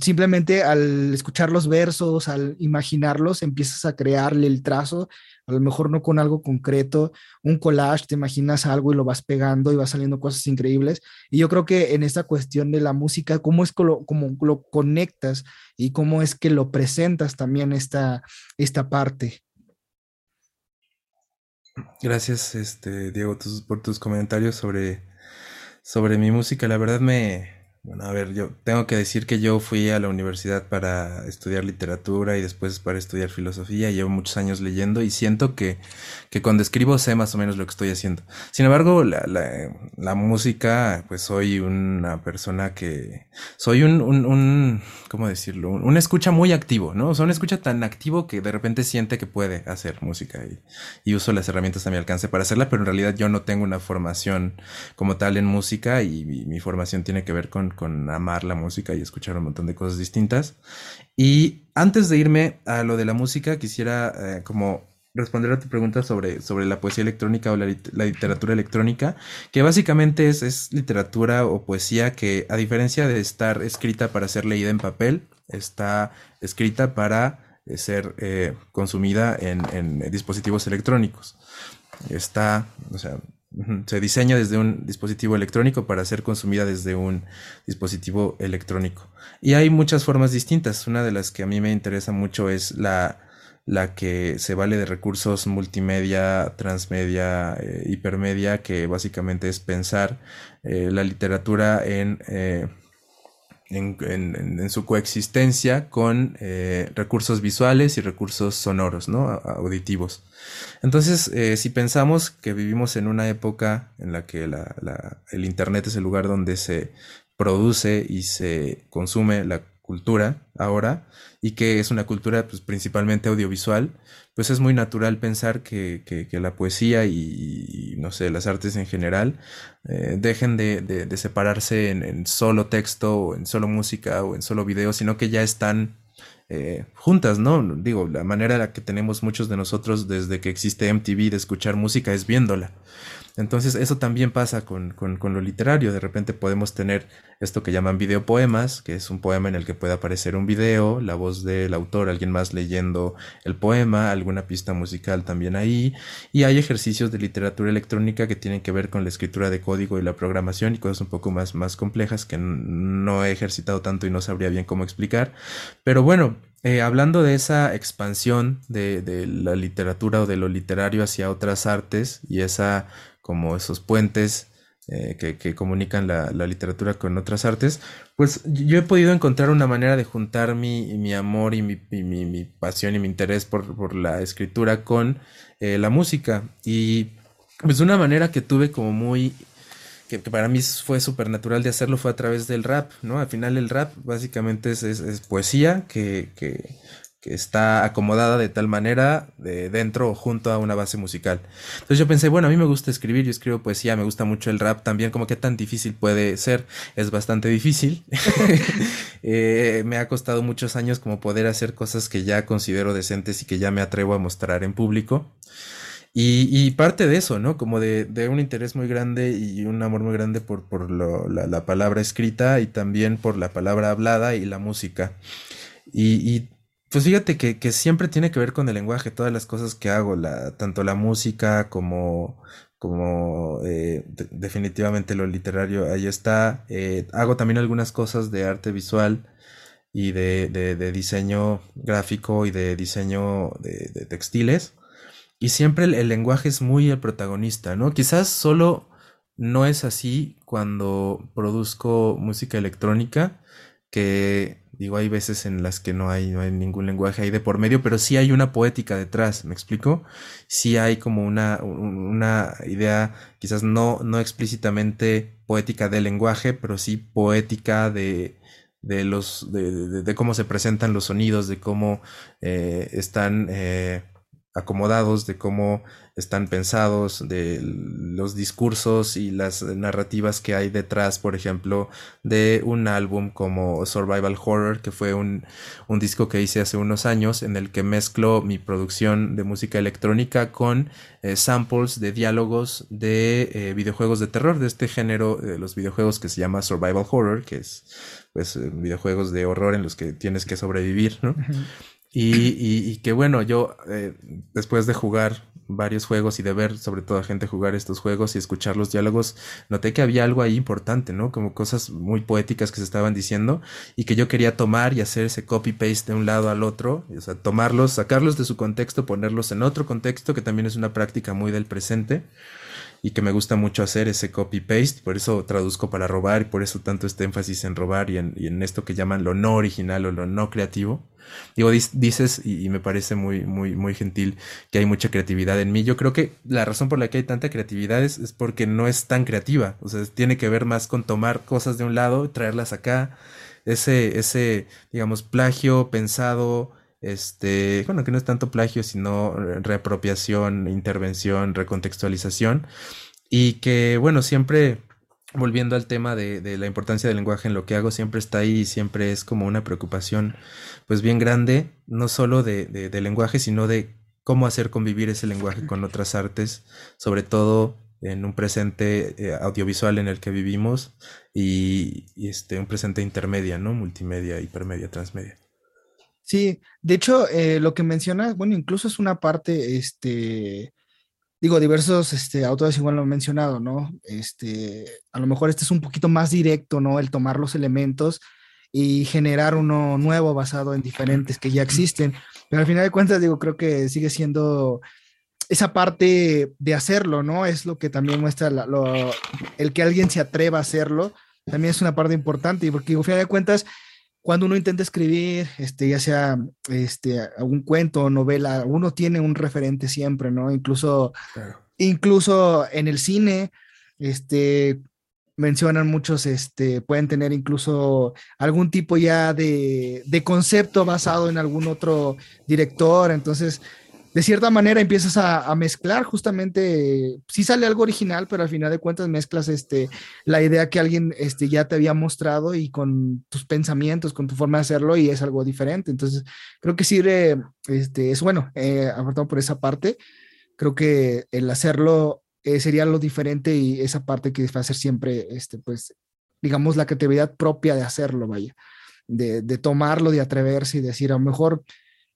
simplemente al escuchar los versos, al imaginarlos, empiezas a crearle el trazo, a lo mejor no con algo concreto, un collage, te imaginas algo y lo vas pegando y va saliendo cosas increíbles. Y yo creo que en esta cuestión de la música, cómo es que lo, cómo lo conectas y cómo es que lo presentas también esta, esta parte. Gracias, este, Diego, por tus comentarios sobre, sobre mi música. La verdad me, bueno, a ver, yo tengo que decir que yo fui a la universidad para estudiar literatura y después para estudiar filosofía. Llevo muchos años leyendo y siento que, que cuando escribo sé más o menos lo que estoy haciendo. Sin embargo, la, la, la música, pues soy una persona que... Soy un, un, un ¿cómo decirlo? Un, escucha muy activo, ¿no? O sea, un escucha tan activo que de repente siente que puede hacer música y, y uso las herramientas a mi alcance para hacerla, pero en realidad yo no tengo una formación como tal en música y mi formación tiene que ver con con amar la música y escuchar un montón de cosas distintas. Y antes de irme a lo de la música, quisiera eh, como responder a tu pregunta sobre, sobre la poesía electrónica o la, literatura electrónica, que básicamente es, es, literatura o poesía que, a diferencia de estar escrita para ser leída en papel, está escrita para eh, ser eh, consumida en, en, dispositivos electrónicos. Está, o sea, se diseña desde un dispositivo electrónico para ser consumida desde un dispositivo electrónico. Y hay muchas formas distintas. Una de las que a mí me interesa mucho es la, la que se vale de recursos multimedia, transmedia, eh, hipermedia, que básicamente es pensar eh, la literatura en... Eh, en, su coexistencia con eh, recursos visuales y recursos sonoros, ¿no? auditivos. Entonces, eh, si pensamos que vivimos en una época en la que el Internet es el lugar donde se produce y se consume la cultura ahora y que es una cultura pues, principalmente audiovisual, pues es muy natural pensar que, que, la poesía y, no sé, las artes en general eh, dejen de, de, separarse en, en, solo texto o en solo música o en solo video, sino que ya están eh, juntas, ¿no? Digo, la manera en la que tenemos muchos de nosotros desde que existe MTV de escuchar música es viéndola. Entonces eso también pasa con, lo literario. De repente podemos tener esto que llaman videopoemas, que es un poema en el que puede aparecer un video, la voz del autor, alguien más leyendo el poema, alguna pista musical también ahí. Y hay ejercicios de literatura electrónica que tienen que ver con la escritura de código y la programación y cosas un poco más, más complejas que no he ejercitado tanto y no sabría bien cómo explicar. Pero bueno, eh, hablando de esa expansión de, de, la literatura o de lo literario hacia otras artes y esa como esos puentes eh, que, comunican la, literatura con otras artes, pues yo he podido encontrar una manera de juntar mi, amor y mi, pasión y mi interés por, la escritura con eh, la música. Y pues una manera que tuve como muy que, para mí fue súper natural de hacerlo fue a través del rap, ¿no? Al final el rap básicamente es, es, poesía que, que, está acomodada de tal manera de dentro o junto a una base musical. Entonces yo pensé, bueno, a mí me gusta escribir, yo escribo poesía, me gusta mucho el rap también, como que tan difícil puede ser, es bastante difícil. Eh, me ha costado muchos años como poder hacer cosas que ya considero decentes y que ya me atrevo a mostrar en público. Y, parte de eso, ¿no? Como de, un interés muy grande y un amor muy grande por, por la, palabra escrita y también por la palabra hablada y la música. y pues fíjate que, que, siempre tiene que ver con el lenguaje, todas las cosas que hago, la, tanto la música como, como eh, definitivamente lo literario ahí está. Eh, hago también algunas cosas de arte visual y de, de, diseño gráfico y de diseño de, textiles. Y siempre el, lenguaje es muy el protagonista, ¿no? Quizás solo no es así cuando produzco música electrónica, que digo, hay veces en las que no hay, no hay ningún lenguaje ahí de por medio, pero sí hay una poética detrás, ¿me explico? Sí hay como una, una idea, quizás no, no explícitamente poética del lenguaje, pero sí poética de, de los de, de, cómo se presentan los sonidos, de cómo eh, están eh, acomodados, de cómo están pensados, de los discursos y las narrativas que hay detrás, por ejemplo, de un álbum como Survival Horror, que fue un, un disco que hice hace unos años en el que mezclo mi producción de música electrónica con eh, samples de diálogos de eh, videojuegos de terror, de este género de los videojuegos que se llama Survival Horror, que es pues eh, videojuegos de horror en los que tienes que sobrevivir, ¿no? Y, y, que bueno, yo eh, después de jugar varios juegos y de ver sobre todo a gente jugar estos juegos y escuchar los diálogos, noté que había algo ahí importante, ¿no? Como cosas muy poéticas que se estaban diciendo y que yo quería tomar y hacer ese copy-paste de un lado al otro, o sea, tomarlos, sacarlos de su contexto, ponerlos en otro contexto, que también es una práctica muy del presente y que me gusta mucho hacer ese copy-paste, por eso traduzco para robar y por eso tanto este énfasis en robar y en, y en esto que llaman lo no original o lo no creativo. Digo, dices, y, me parece muy, muy, muy gentil, que hay mucha creatividad en mí. Yo creo que la razón por la que hay tanta creatividad es, es porque no es tan creativa. O sea, tiene que ver más con tomar cosas de un lado y traerlas acá. Ese, ese, digamos, plagio pensado, este, bueno, que no es tanto plagio, sino reapropiación, intervención, recontextualización. Y que, bueno, siempre volviendo al tema de, la importancia del lenguaje en lo que hago, siempre está ahí y siempre es como una preocupación pues bien grande, no solo de, lenguaje, sino de cómo hacer convivir ese lenguaje con otras artes, sobre todo en un presente eh, audiovisual en el que vivimos y, este, un presente intermedia, ¿no? Multimedia, hipermedia, transmedia. Sí, de hecho, eh, lo que mencionas, bueno, incluso es una parte, este, digo, diversos este, autores igual lo han mencionado, ¿no? Este, a lo mejor este es un poquito más directo, ¿no? El tomar los elementos y generar uno nuevo basado en diferentes que ya existen. Pero al final de cuentas, digo, creo que sigue siendo esa parte de hacerlo, ¿no? Es lo que también muestra el que alguien se atreva a hacerlo, también es una parte importante, porque al final de cuentas, cuando uno intenta escribir, este, ya sea este, algún cuento o novela, uno tiene un referente siempre, ¿no? Incluso, incluso en el cine, este, mencionan muchos, este, pueden tener incluso algún tipo ya de, de concepto basado en algún otro director, entonces de cierta manera empiezas a, mezclar justamente, sí sale algo original, pero al final de cuentas mezclas este, la idea que alguien este, ya te había mostrado y con tus pensamientos, con tu forma de hacerlo y es algo diferente. Entonces, creo que sirve, este, es bueno, eh, apartado por esa parte, creo que el hacerlo eh, sería lo diferente y esa parte que va a ser siempre, este, pues, digamos, la creatividad propia de hacerlo, vaya, de, de tomarlo, de atreverse y decir, a lo mejor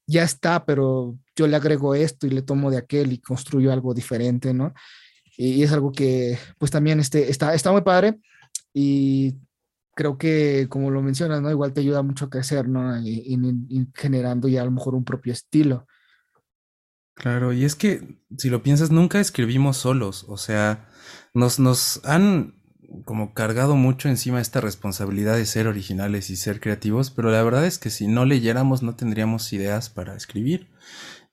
ya está, pero yo le agrego esto y le tomo de aquel y construyo algo diferente, ¿no? Y, es algo que, pues también este, está, está muy padre y creo que, como lo mencionas, ¿no? Igual te ayuda mucho a crecer, ¿no? Y, generando ya a lo mejor un propio estilo. Claro, y es que si lo piensas, nunca escribimos solos, o sea, nos, nos han como cargado mucho encima esta responsabilidad de ser originales y ser creativos, pero la verdad es que si no leyéramos no tendríamos ideas para escribir.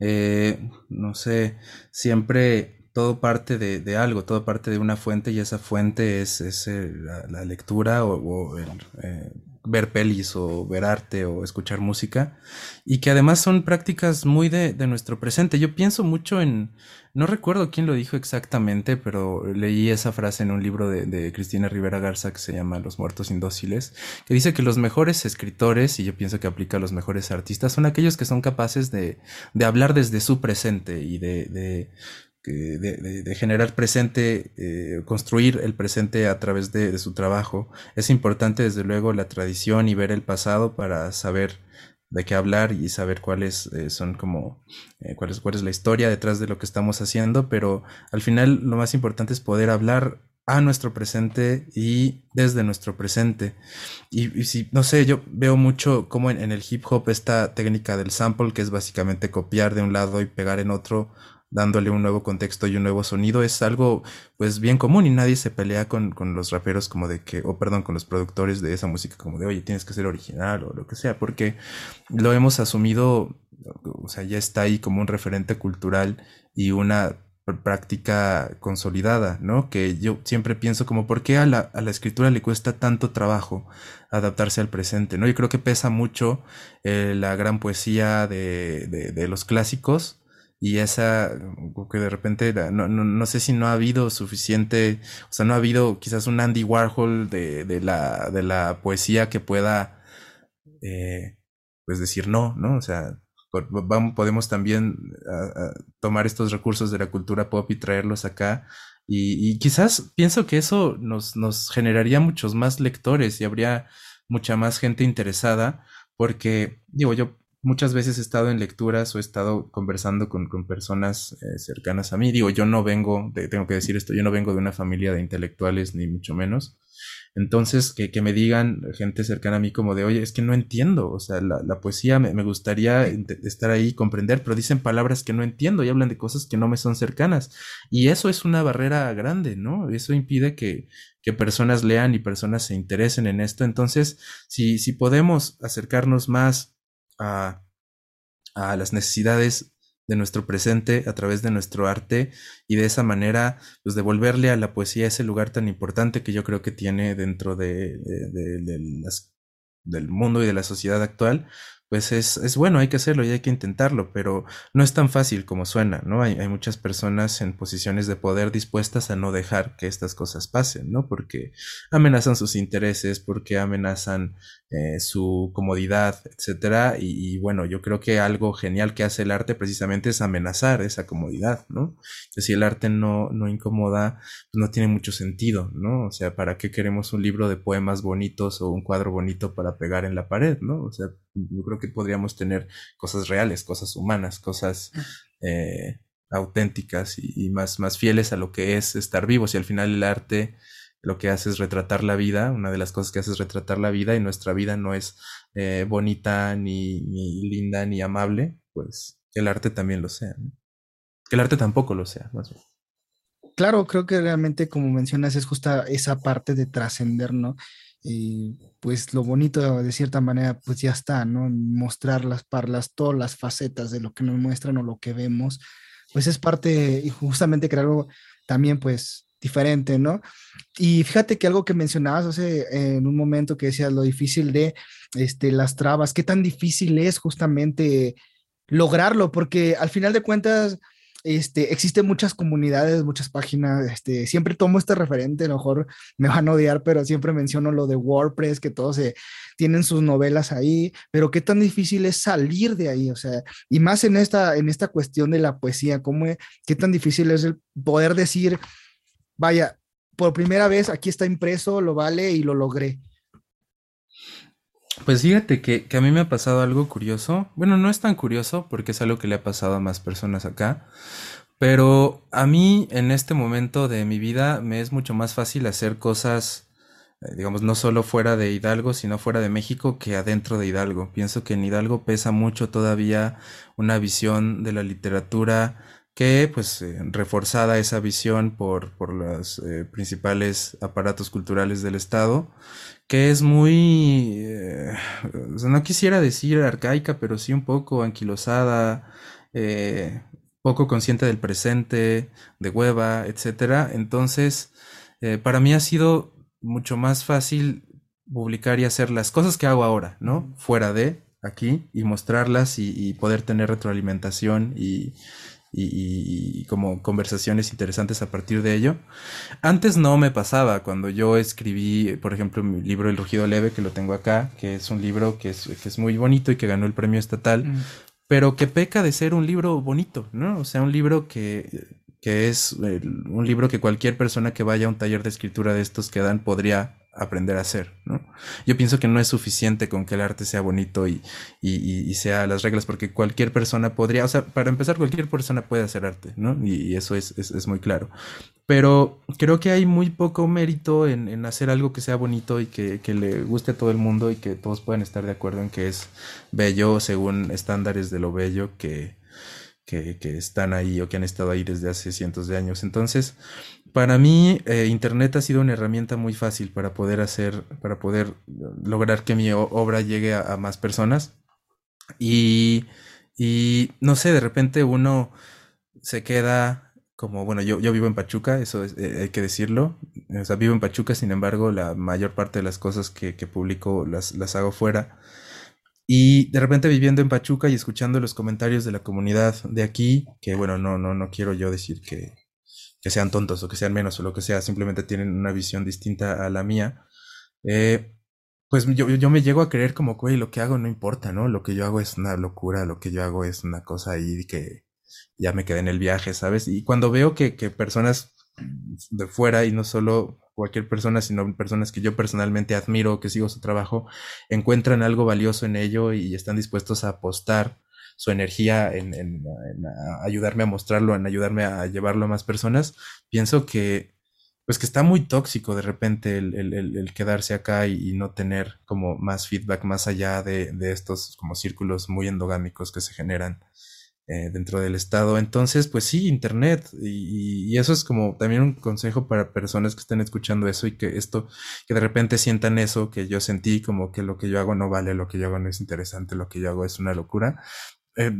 Eh, no sé, siempre todo parte de, algo, todo parte de una fuente y esa fuente es, eh, la, lectura o, eh, ver pelis o ver arte o escuchar música y que además son prácticas muy de, nuestro presente. Yo pienso mucho en, no recuerdo quién lo dijo exactamente, pero leí esa frase en un libro de, Cristina Rivera Garza que se llama Los muertos indóciles, que dice que los mejores escritores, y yo pienso que aplica a los mejores artistas, son aquellos que son capaces de, de hablar desde su presente y de de, generar presente, eh, construir el presente a través de, su trabajo. Es importante, desde luego, la tradición y ver el pasado para saber de qué hablar y saber cuáles eh, son como, eh, cuál, es, cuál es la historia detrás de lo que estamos haciendo, pero al final lo más importante es poder hablar a nuestro presente y desde nuestro presente. Y, si, no sé, yo veo mucho como en, el hip hop esta técnica del sample, que es básicamente copiar de un lado y pegar en otro, dándole un nuevo contexto y un nuevo sonido, es algo pues bien común y nadie se pelea con, con los raperos como de que, o perdón, con los productores de esa música como de, oye, tienes que ser original o lo que sea, porque lo hemos asumido, o sea, ya está ahí como un referente cultural y una práctica consolidada, ¿no? Que yo siempre pienso como, ¿por qué a la, a la, escritura le cuesta tanto trabajo adaptarse al presente, ¿no? Yo creo que pesa mucho eh, la gran poesía de, de, de, los clásicos y esa, que de repente, no, no, no, sé si no ha habido suficiente, o sea, no ha habido quizás un Andy Warhol de, de la, de la poesía que pueda, eh, pues decir no, ¿no? O sea, vamos, podemos también tomar estos recursos de la cultura pop y traerlos acá. Y, quizás pienso que eso nos, nos generaría muchos más lectores y habría mucha más gente interesada, porque, digo, yo muchas veces he estado en lecturas o he estado conversando con, con personas eh, cercanas a mí. Digo, yo no vengo, de, tengo que decir esto, yo no vengo de una familia de intelectuales, ni mucho menos. Entonces, que, que, me digan gente cercana a mí como de, oye, es que no entiendo, o sea, la, la poesía me, me, gustaría estar ahí y comprender, pero dicen palabras que no entiendo y hablan de cosas que no me son cercanas. Y eso es una barrera grande, ¿no? Eso impide que, que personas lean y personas se interesen en esto. Entonces, si, si podemos acercarnos más a, a las necesidades de nuestro presente a través de nuestro arte y de esa manera pues devolverle a la poesía ese lugar tan importante que yo creo que tiene dentro de, del mundo y de la sociedad actual pues es, es, bueno, hay que hacerlo y hay que intentarlo, pero no es tan fácil como suena, ¿no? Hay, hay, muchas personas en posiciones de poder dispuestas a no dejar que estas cosas pasen, ¿no? Porque amenazan sus intereses, porque amenazan eh, su comodidad, etcétera. Y, y, bueno, yo creo que algo genial que hace el arte precisamente es amenazar esa comodidad, ¿no? Si el arte no, no incomoda, pues no tiene mucho sentido, ¿no? O sea, ¿para qué queremos un libro de poemas bonitos o un cuadro bonito para pegar en la pared, ¿no? O sea, yo creo que podríamos tener cosas reales, cosas humanas, cosas eh, auténticas y, y, más, más fieles a lo que es estar vivos. Y al final el arte lo que hace es retratar la vida, una de las cosas que hace es retratar la vida y nuestra vida no es eh, bonita, ni, ni, linda, ni amable, pues que el arte también lo sea. ¿no? Que el arte tampoco lo sea, más bien. Claro, creo que realmente, como mencionas, es justa esa parte de trascender, ¿no? Y pues lo bonito de cierta manera pues ya está, ¿no? Mostrar las parlas, todas las facetas de lo que nos muestran o lo que vemos, pues es parte y justamente crear algo también pues diferente, ¿no? Y fíjate que algo que mencionabas hace en un momento que decías lo difícil de este, las trabas, qué tan difícil es justamente lograrlo, porque al final de cuentas este, existen muchas comunidades, muchas páginas, este, siempre tomo este referente, a lo mejor me van a odiar, pero siempre menciono lo de WordPress, que todos se, tienen sus novelas ahí, pero qué tan difícil es salir de ahí, o sea, y más en esta, en esta cuestión de la poesía, cómo, qué tan difícil es el poder decir, vaya, por primera vez aquí está impreso, lo vale y lo logré. Pues fíjate que, que, a mí me ha pasado algo curioso. Bueno, no es tan curioso porque es algo que le ha pasado a más personas acá. Pero a mí en este momento de mi vida me es mucho más fácil hacer cosas, eh, digamos, no solo fuera de Hidalgo, sino fuera de México que adentro de Hidalgo. Pienso que en Hidalgo pesa mucho todavía una visión de la literatura que pues eh, reforzada esa visión por, por los eh, principales aparatos culturales del Estado, que es muy, eh, no quisiera decir arcaica, pero sí un poco anquilosada, poco consciente del presente, de hueva, etcétera. Entonces, para mí ha sido mucho más fácil publicar y hacer las cosas que hago ahora, ¿no? Fuera de aquí y mostrarlas y, y poder tener retroalimentación y, y, y, como conversaciones interesantes a partir de ello. Antes no me pasaba, cuando yo escribí, por ejemplo, mi libro El Rugido Leve, que lo tengo acá, que es un libro que es, que es muy bonito y que ganó el premio estatal, mm. pero que peca de ser un libro bonito, ¿no? O sea, un libro que, que es un libro que cualquier persona que vaya a un taller de escritura de estos que dan podría aprender a hacer, ¿no? Yo pienso que no es suficiente con que el arte sea bonito y, y, sea las reglas, porque cualquier persona podría, o sea, para empezar, cualquier persona puede hacer arte, ¿no? Y, eso es, es, muy claro. Pero creo que hay muy poco mérito en, en hacer algo que sea bonito y que, que, le guste a todo el mundo y que todos puedan estar de acuerdo en que es bello según estándares de lo bello que, que, que están ahí o que han estado ahí desde hace cientos de años. Entonces, para mí, eh, Internet ha sido una herramienta muy fácil para poder hacer, para poder lograr que mi obra llegue a, más personas. Y, y, no sé, de repente uno se queda como, bueno, yo, vivo en Pachuca, eso eh, hay que decirlo. O sea, vivo en Pachuca, sin embargo, la mayor parte de las cosas que, que publico las, las hago fuera. Y de repente viviendo en Pachuca y escuchando los comentarios de la comunidad de aquí, que bueno, no, no, no quiero yo decir que, que sean tontos o que sean menos o lo que sea, simplemente tienen una visión distinta a la mía, eh, pues yo, yo, me llego a creer como, güey, lo que hago no importa, ¿no? Lo que yo hago es una locura, lo que yo hago es una cosa ahí que ya me quedé en el viaje, ¿sabes? Y cuando veo que, que personas de fuera y no solo cualquier persona, sino personas que yo personalmente admiro, que sigo su trabajo, encuentran algo valioso en ello y están dispuestos a apostar su energía en, ayudarme a mostrarlo, en ayudarme a llevarlo a más personas, pienso que pues que está muy tóxico de repente el, quedarse acá y, no tener como más feedback más allá de, estos como círculos muy endogámicos que se generan eh, dentro del estado. Entonces, pues sí, internet y, y, eso es como también un consejo para personas que estén escuchando eso y que esto, que de repente sientan eso que yo sentí como que lo que yo hago no vale, lo que yo hago no es interesante, lo que yo hago es una locura. Eh,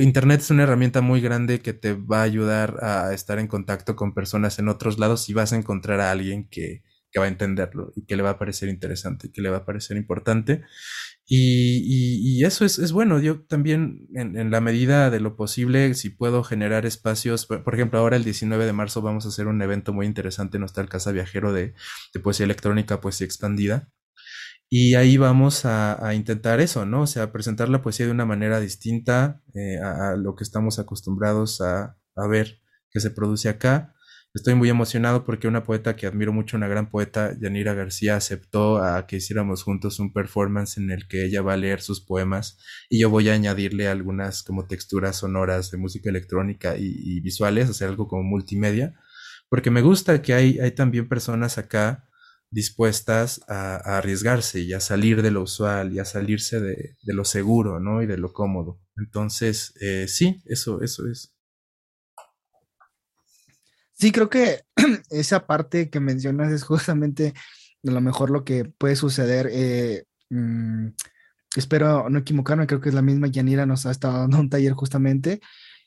Internet es una herramienta muy grande que te va a ayudar a estar en contacto con personas en otros lados y vas a encontrar a alguien que, va a entenderlo y que le va a parecer interesante y que le va a parecer importante. Y, eso es, bueno. Yo también, en, la medida de lo posible, si puedo generar espacios, por, ejemplo, ahora el 19 de marzo vamos a hacer un evento muy interesante en nuestra casa viajero de, de poesía electrónica, poesía expandida. Y ahí vamos a, intentar eso, ¿no? O sea, presentar la poesía de una manera distinta eh, a, lo que estamos acostumbrados a, ver que se produce acá. Estoy muy emocionado porque una poeta que admiro mucho, una gran poeta, Yanira García, aceptó a que hiciéramos juntos un performance en el que ella va a leer sus poemas y yo voy a añadirle algunas como texturas sonoras de música electrónica y, visuales, o sea, algo como multimedia, porque me gusta que hay, hay también personas acá dispuestas a, arriesgarse y a salir de lo usual y a salirse de, lo seguro, ¿no? Y de lo cómodo. Entonces, eh, sí, eso, eso es. Sí, creo que esa parte que mencionas es justamente a lo mejor lo que puede suceder. Eh, mm, espero no equivocarme, creo que es la misma Yanira nos ha estado dando un taller justamente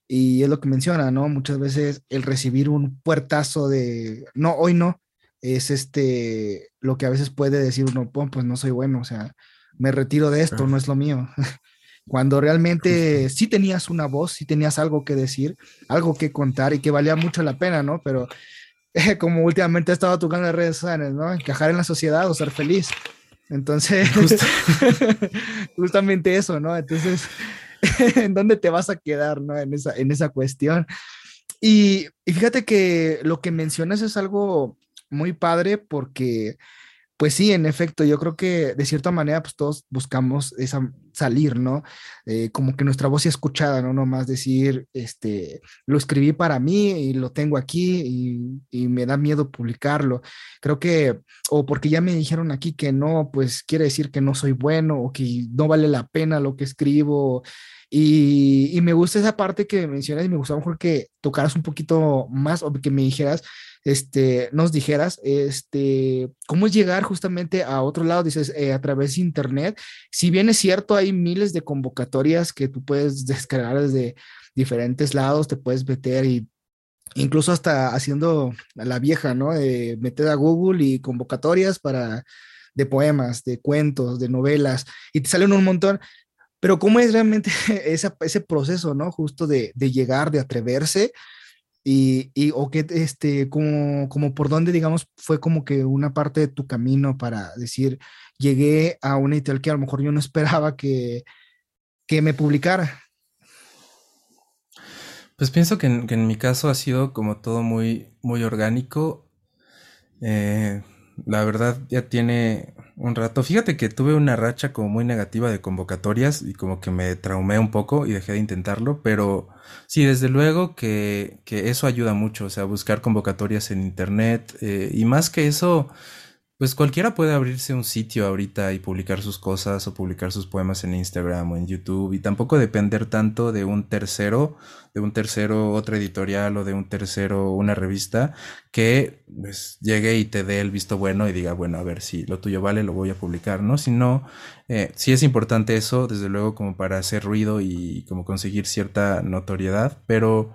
y es lo que menciona, ¿no? Muchas veces el recibir un puertazo de, no, hoy no, es este, lo que a veces puede decir uno, pues no soy bueno, o sea, me retiro de esto, no es lo mío. Cuando realmente sí tenías una voz, sí tenías algo que decir, algo que contar y que valía mucho la pena, ¿no? Pero como últimamente he estado tocando las redes sociales, ¿no? Encajar en la sociedad o ser feliz. Entonces, justamente eso, ¿no? Entonces, ¿en dónde te vas a quedar, ¿no? En esa, en esa cuestión. Y, y fíjate que lo que mencionas es algo muy padre porque, pues sí, en efecto, yo creo que de cierta manera, pues todos buscamos esa, salir, ¿no? Eh, como que nuestra voz sea escuchada, ¿no? No más decir, este, lo escribí para mí y lo tengo aquí y, y, me da miedo publicarlo. Creo que, o porque ya me dijeron aquí que no, pues quiere decir que no soy bueno o que no vale la pena lo que escribo. Y, y me gusta esa parte que mencionas y me gusta mejor que tocaras un poquito más o que me dijeras este, nos dijeras, este, cómo es llegar justamente a otro lado, dices, eh, a través de Internet. Si bien es cierto, hay miles de convocatorias que tú puedes descargar desde diferentes lados, te puedes meter y incluso hasta haciendo la vieja, ¿no? Eh, meter a Google y convocatorias para de poemas, de cuentos, de novelas, y te salen un montón. Pero ¿cómo es realmente ese proceso, ¿no? Justo de, de llegar, de atreverse y, o que, este, como, como por dónde, digamos, fue como que una parte de tu camino para decir, llegué a una editorial que a lo mejor yo no esperaba que, que me publicara. Pues pienso que en, que en, mi caso ha sido como todo muy, muy orgánico. Eh, la verdad ya tiene un rato. Fíjate que tuve una racha como muy negativa de convocatorias y como que me traumé un poco y dejé de intentarlo, pero sí, desde luego que, que eso ayuda mucho, o sea, buscar convocatorias en internet eh, y más que eso pues cualquiera puede abrirse un sitio ahorita y publicar sus cosas o publicar sus poemas en Instagram o en YouTube y tampoco depender tanto de un tercero, de un tercero otra editorial o de un tercero una revista que pues, llegue y te dé el visto bueno y diga, bueno, a ver si lo tuyo vale, lo voy a publicar, ¿no? Si no, eh, sí es importante eso, desde luego como para hacer ruido y como conseguir cierta notoriedad, pero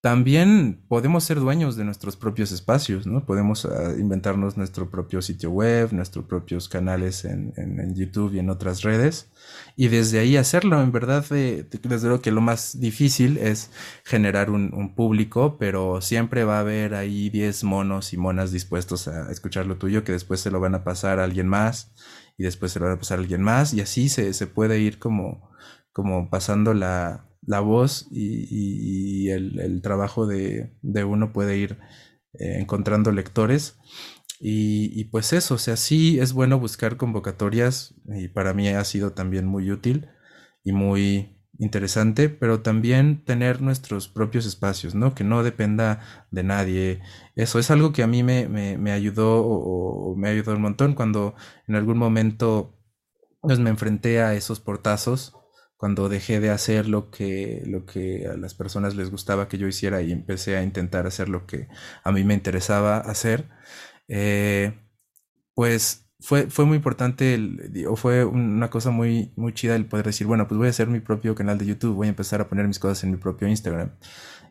también podemos ser dueños de nuestros propios espacios, ¿no? Podemos ah, inventarnos nuestro propio sitio web, nuestros propios canales en, YouTube y en otras redes, y desde ahí hacerlo. En verdad, eh, desde luego que lo más difícil es generar un, público, pero siempre va a haber ahí 10 monos y monas dispuestos a escuchar lo tuyo, que después se lo van a pasar a alguien más, y después se lo van a pasar a alguien más, y así se, se puede ir como, como pasando la, la voz y, el, trabajo de, uno puede ir eh, encontrando lectores. Y, pues eso, o sea, sí es bueno buscar convocatorias y para mí ha sido también muy útil y muy interesante, pero también tener nuestros propios espacios, ¿no? Que no dependa de nadie. Eso es algo que a mí me, ayudó o, me ayudó un montón cuando en algún momento pues, me enfrenté a esos portazos cuando dejé de hacer lo que, lo que a las personas les gustaba que yo hiciera y empecé a intentar hacer lo que a mí me interesaba hacer, eh, pues fue, fue muy importante, o fue una cosa muy, muy chida el poder decir, bueno, pues voy a hacer mi propio canal de YouTube, voy a empezar a poner mis cosas en mi propio Instagram.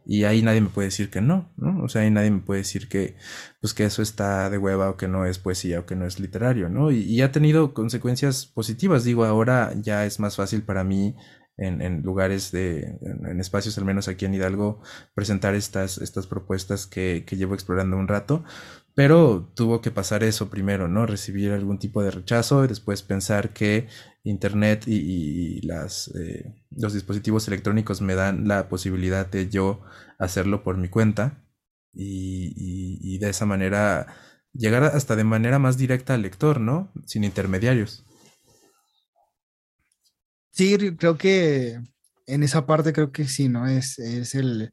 Y ahí nadie me puede decir que no, ¿no? O sea, ahí nadie me puede decir que, pues que eso está de hueva o que no es poesía o que no es literario, ¿no? Y, ha tenido consecuencias positivas. Digo, ahora ya es más fácil para mí en, lugares de, en, espacios al menos aquí en Hidalgo, presentar estas, estas propuestas que, que llevo explorando un rato. Pero tuvo que pasar eso primero, ¿no? Recibir algún tipo de rechazo y después pensar que Internet y, las, eh, los dispositivos electrónicos me dan la posibilidad de yo hacerlo por mi cuenta y, de esa manera llegar hasta de manera más directa al lector, ¿no? Sin intermediarios. Sí, creo que en esa parte creo que sí, ¿no? Es, es el,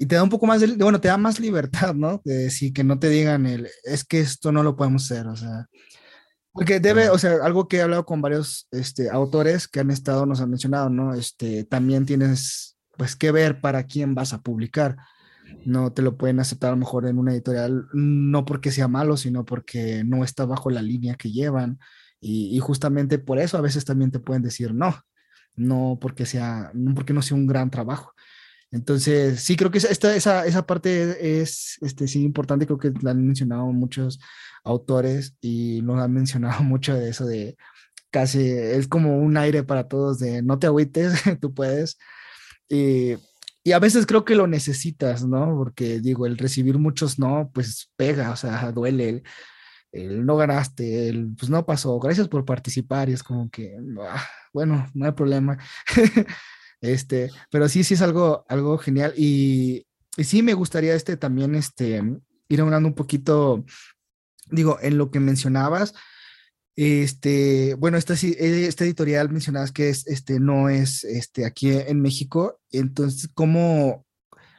y te da un poco más de, bueno, te da más libertad, ¿no? De decir que no te digan el, es que esto no lo podemos hacer, o sea, porque debe, o sea, algo que he hablado con varios este, autores que han estado, nos han mencionado, ¿no? Este, también tienes, pues, que ver para quién vas a publicar. No te lo pueden aceptar a lo mejor en una editorial, no porque sea malo, sino porque no está bajo la línea que llevan. Y, y justamente por eso a veces también te pueden decir no, no porque sea, no porque no sea un gran trabajo. Entonces, sí, creo que esta, esa, esa parte es este, sí, importante, creo que la han mencionado muchos autores y nos han mencionado mucho de eso de casi, es como un aire para todos de no te agüites, tú puedes. Y, y, a veces creo que lo necesitas, ¿no? Porque digo, el recibir muchos no, pues pega, o sea, duele. El, no ganaste, el, pues no pasó, gracias por participar y es como que, ah, bueno, no hay problema. Este, pero sí, sí es algo, algo genial. Y, y sí me gustaría este también este, ir hablando un poquito, digo, en lo que mencionabas. Este, bueno, esta, esta editorial mencionabas que es, este, no es este, aquí en México. Entonces, ¿cómo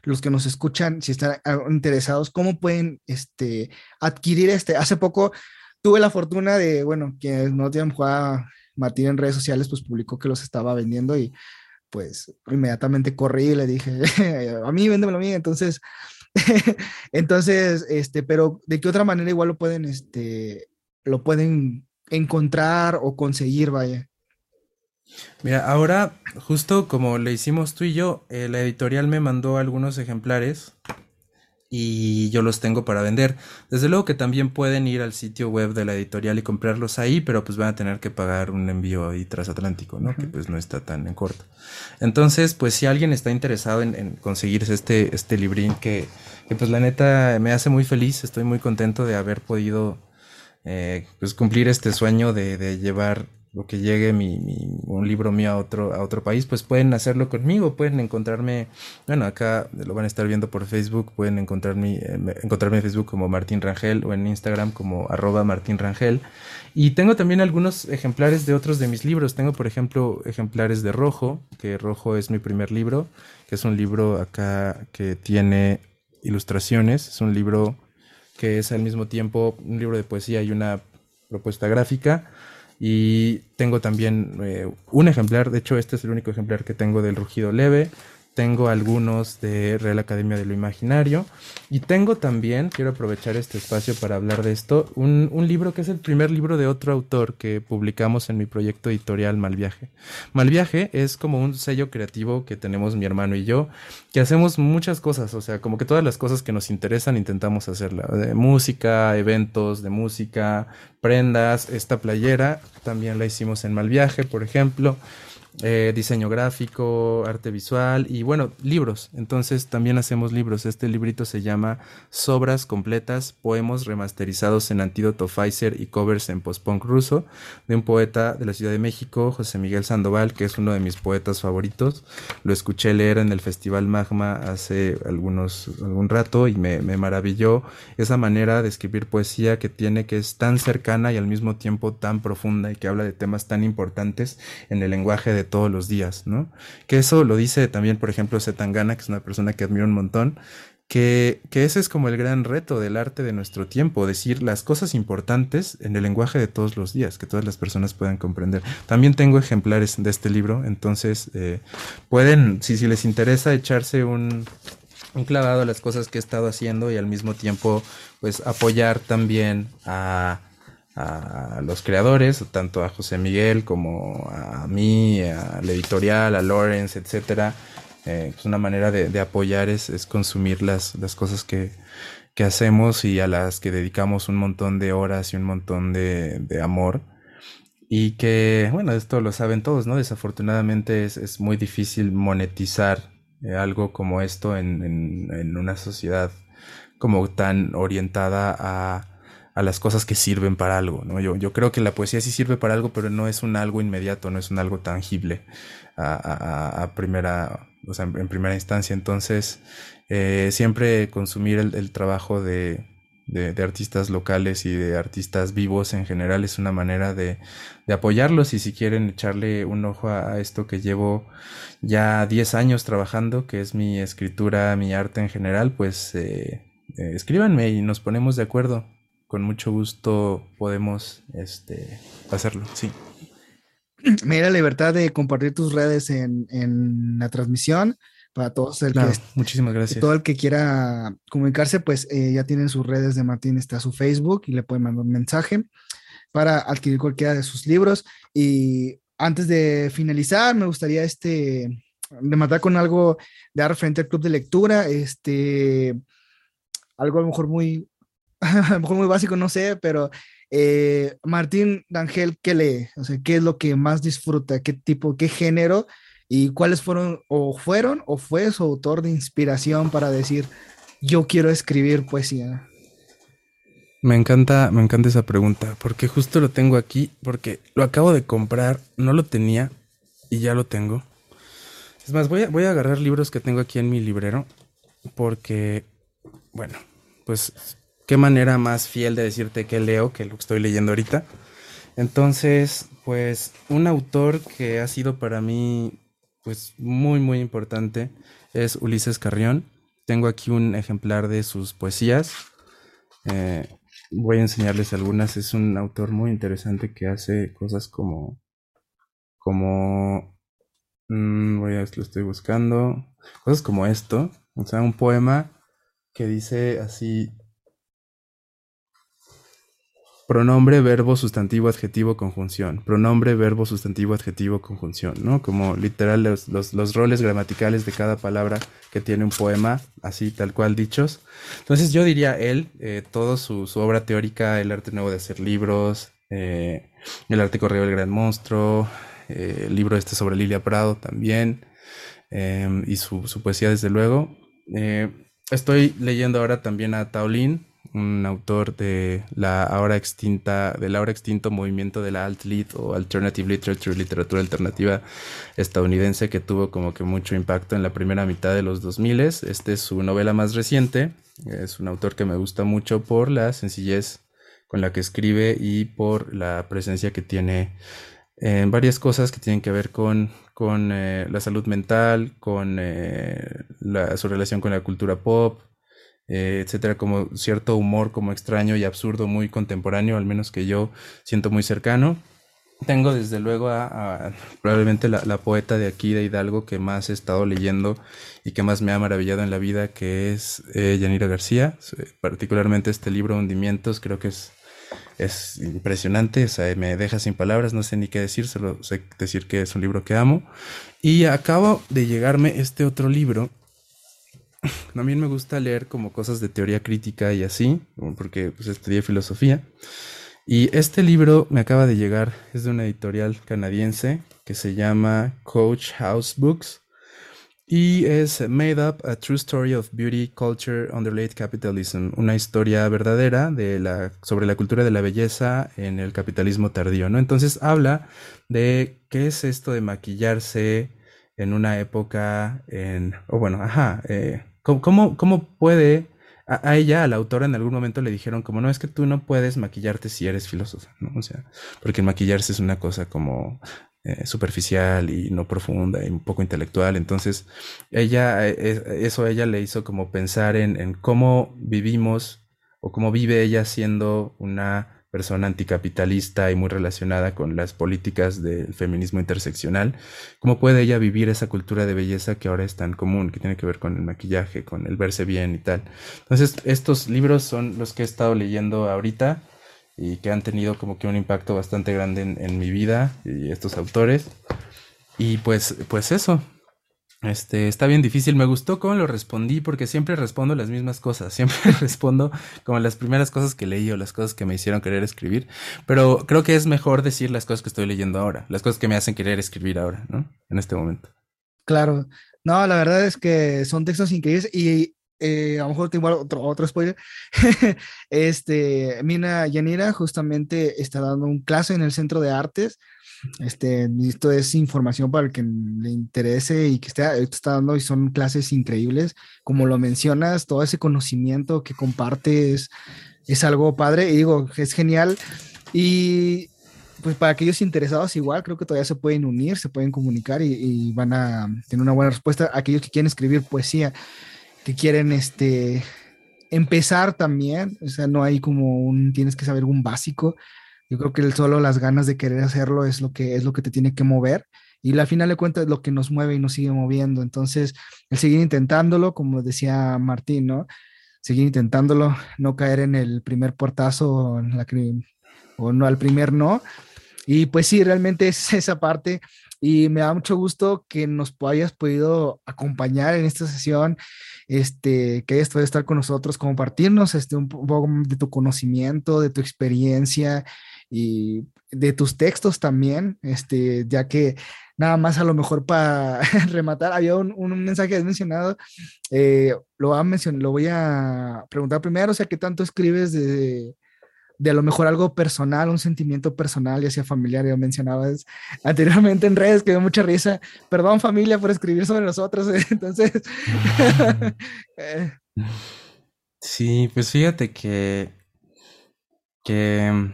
los que nos escuchan, si están interesados, cómo pueden este, adquirir este? Hace poco tuve la fortuna de, bueno, que no tienen jugado Martín en redes sociales, pues publicó que los estaba vendiendo y pues inmediatamente corrí y le dije, a mí véndemelo a mí, entonces, entonces, este, pero de qué otra manera igual lo pueden, este, lo pueden encontrar o conseguir, vaya. Mira, ahora, justo como le hicimos tú y yo, eh, la editorial me mandó algunos ejemplares y yo los tengo para vender. Desde luego que también pueden ir al sitio web de la editorial y comprarlos ahí, pero pues van a tener que pagar un envío ahí transatlántico, ¿no? Que pues no está tan en corto. Entonces, pues si alguien está interesado en, conseguirse este, este librín que, que, pues la neta me hace muy feliz, estoy muy contento de haber podido eh, pues cumplir este sueño de, de llevar o que llegue mi, un libro mío a otro, a otro país, pues pueden hacerlo conmigo, pueden encontrarme, bueno, acá lo van a estar viendo por Facebook, pueden encontrarme, eh, encontrarme en Facebook como Martín Rangel o en Instagram como arroba Martín Rangel. Y tengo también algunos ejemplares de otros de mis libros. Tengo, por ejemplo, ejemplares de Rojo, que Rojo es mi primer libro, que es un libro acá que tiene ilustraciones, es un libro que es al mismo tiempo un libro de poesía y una propuesta gráfica. Y tengo también eh, un ejemplar, de hecho este es el único ejemplar que tengo del Rugido Leve, tengo algunos de Real Academia de lo Imaginario y tengo también, quiero aprovechar este espacio para hablar de esto, un, un, libro que es el primer libro de otro autor que publicamos en mi proyecto editorial Malviaje. Malviaje es como un sello creativo que tenemos mi hermano y yo, que hacemos muchas cosas, o sea, como que todas las cosas que nos interesan intentamos hacerla, de música, eventos de música, prendas, esta playera también la hicimos en Malviaje, por ejemplo. Eh, diseño gráfico, arte visual y bueno, libros. Entonces también hacemos libros. Este librito se llama Sobras completas, poemos remasterizados en antídoto Pfizer y covers en post-punk ruso, de un poeta de la Ciudad de México, José Miguel Sandoval, que es uno de mis poetas favoritos. Lo escuché leer en el Festival Magma hace algunos, algún rato y me, me maravilló esa manera de escribir poesía que tiene, que es tan cercana y al mismo tiempo tan profunda y que habla de temas tan importantes en el lenguaje de todos los días, ¿no? Que eso lo dice también, por ejemplo, Zetangana, que es una persona que admiro un montón, que, que, ese es como el gran reto del arte de nuestro tiempo, decir las cosas importantes en el lenguaje de todos los días, que todas las personas puedan comprender. También tengo ejemplares de este libro, entonces eh, pueden, si, si les interesa, echarse un, un clavado a las cosas que he estado haciendo y al mismo tiempo, pues apoyar también a a los creadores, tanto a José Miguel como a mí, a la editorial, a Lawrence, etcétera. Eh, una manera de, apoyar es, consumir las, las cosas que, que, hacemos y a las que dedicamos un montón de horas y un montón de, de amor. Y que, bueno, esto lo saben todos, ¿no? Desafortunadamente es, es muy difícil monetizar eh, algo como esto en, en, en una sociedad como tan orientada a a las cosas que sirven para algo, ¿no? Yo, yo creo que la poesía sí sirve para algo, pero no es un algo inmediato, no es un algo tangible a, primera, o sea, en, primera instancia. Entonces, eh, siempre consumir el, trabajo de, artistas locales y de artistas vivos en general es una manera de, de apoyarlos y si quieren echarle un ojo a, esto que llevo ya 10 años trabajando, que es mi escritura, mi arte en general, pues eh, eh, escríbanme y nos ponemos de acuerdo con mucho gusto podemos este, hacerlo, sí. Me da la libertad de compartir tus redes en, la transmisión para todos el que, muchísimas gracias. Todo el que quiera comunicarse, pues eh, ya tienen sus redes de Martín, está su Facebook y le pueden mandar un mensaje para adquirir cualquiera de sus libros. Y antes de finalizar, me gustaría este matar con algo de dar frente al club de lectura, este algo a lo mejor muy a lo mejor muy básico, no sé, pero eh, Martín D'Angel, ¿qué lee? O sea, ¿qué es lo que más disfruta? ¿Qué tipo, qué género? ¿Y cuáles fueron o fueron o fue su autor de inspiración para decir, yo quiero escribir poesía? Me encanta, me encanta esa pregunta, porque justo lo tengo aquí, porque lo acabo de comprar, no lo tenía y ya lo tengo. Es más, voy a, voy a agarrar libros que tengo aquí en mi librero, porque, bueno, pues qué manera más fiel de decirte que leo que lo que estoy leyendo ahorita. Entonces, pues un autor que ha sido para mí pues muy muy importante es Ulises Carrión. Tengo aquí un ejemplar de sus poesías. Eh, voy a enseñarles algunas. Es un autor muy interesante que hace cosas como como mm, voy a lo estoy buscando cosas como esto. O sea, un poema que dice así pronombre, verbo, sustantivo, adjetivo, conjunción. Pronombre, verbo, sustantivo, adjetivo, conjunción, ¿no? Como literal los, los, roles gramaticales de cada palabra que tiene un poema, así tal cual dichos. Entonces yo diría él, eh, toda su, obra teórica, el arte nuevo de hacer libros, eh, el arte correo del gran monstruo, eh, el libro este sobre Lilia Prado también, y su, su, poesía desde luego. estoy leyendo ahora también a Taolín, un autor de la ahora extinta, del ahora extinto movimiento de la alt-lit o alternative literature, literatura alternativa estadounidense que tuvo como que mucho impacto en la primera mitad de los 2000. Esta es su novela más reciente. Es un autor que me gusta mucho por la sencillez con la que escribe y por la presencia que tiene en varias cosas que tienen que ver con, con eh, la salud mental, con eh, su relación con la cultura pop, eh, etcétera, como cierto humor como extraño y absurdo, muy contemporáneo, al menos que yo siento muy cercano. Tengo desde luego probablemente la, poeta de aquí de Hidalgo que más he estado leyendo y que más me ha maravillado en la vida, que es eh, Yanira García. Particularmente este libro Hundimientos, creo que es, es impresionante, o me deja sin palabras, no sé ni qué decir, solo sé decir que es un libro que amo. Y acabo de llegarme este otro libro también me gusta leer como cosas de teoría crítica y así, porque pues, estudié filosofía. Y este libro me acaba de llegar, es de una editorial canadiense que se llama Coach House Books y es Made Up, a True Story of Beauty, Culture Under Late Capitalism, una historia verdadera de la, sobre la cultura de la belleza en el capitalismo tardío, ¿no? Entonces habla de qué es esto de maquillarse en una época, en, o bueno, ajá, eh, ¿Cómo, cómo, puede a, ella, a la autora, en algún momento le dijeron como, no, es que tú no puedes maquillarte si eres filósofa, ¿no? O sea, porque maquillarse es una cosa como eh, superficial y no profunda y un poco intelectual. Entonces, ella, eh, eso ella le hizo como pensar en, en cómo vivimos o cómo vive ella siendo una persona anticapitalista y muy relacionada con las políticas del feminismo interseccional, ¿cómo puede ella vivir esa cultura de belleza que ahora es tan común, que tiene que ver con el maquillaje, con el verse bien y tal? Entonces, estos libros son los que he estado leyendo ahorita y que han tenido como que un impacto bastante grande en, en mi vida y estos autores. Y pues, pues eso, este, está bien difícil. Me gustó cómo lo respondí porque siempre respondo las mismas cosas. Siempre respondo como las primeras cosas que leí o las cosas que me hicieron querer escribir. Pero creo que es mejor decir las cosas que estoy leyendo ahora, las cosas que me hacen querer escribir ahora, ¿no? En este momento. Claro. No, la verdad es que son textos increíbles y eh, a lo mejor tengo otro, otro spoiler. este, Mina Yanira justamente está dando un clase en el Centro de Artes este, esto es información para el que le interese y que esté, está dando y son clases increíbles. Como lo mencionas, todo ese conocimiento que compartes es algo padre y digo, es genial. Y pues para aquellos interesados igual, creo que todavía se pueden unir, se pueden comunicar y, van a tener una buena respuesta. Aquellos que quieren escribir poesía, que quieren este, empezar también, o sea, no hay como un, tienes que saber un básico, yo creo que el solo las ganas de querer hacerlo es lo que es lo que te tiene que mover y al final de cuentas es lo que nos mueve y nos sigue moviendo. Entonces, el seguir intentándolo, como decía Martín, ¿no? Seguir intentándolo, no caer en el primer portazo o, la, o no al primer no. Y pues sí, realmente es esa parte y me da mucho gusto que nos hayas podido acompañar en esta sesión, este, que hayas podido estar con nosotros, compartirnos este, un poco de tu conocimiento, de tu experiencia y de tus textos también, este, ya que nada más a lo mejor para rematar, había un, un, mensaje que has mencionado, eh, lo, voy a mencionar, lo voy a preguntar primero, o sea, ¿qué tanto escribes de, de a lo mejor algo personal, un sentimiento personal, ya sea familiar, ya mencionabas anteriormente en redes, que dio mucha risa, perdón familia por escribir sobre nosotros, entonces... Eh. sí, pues fíjate que, que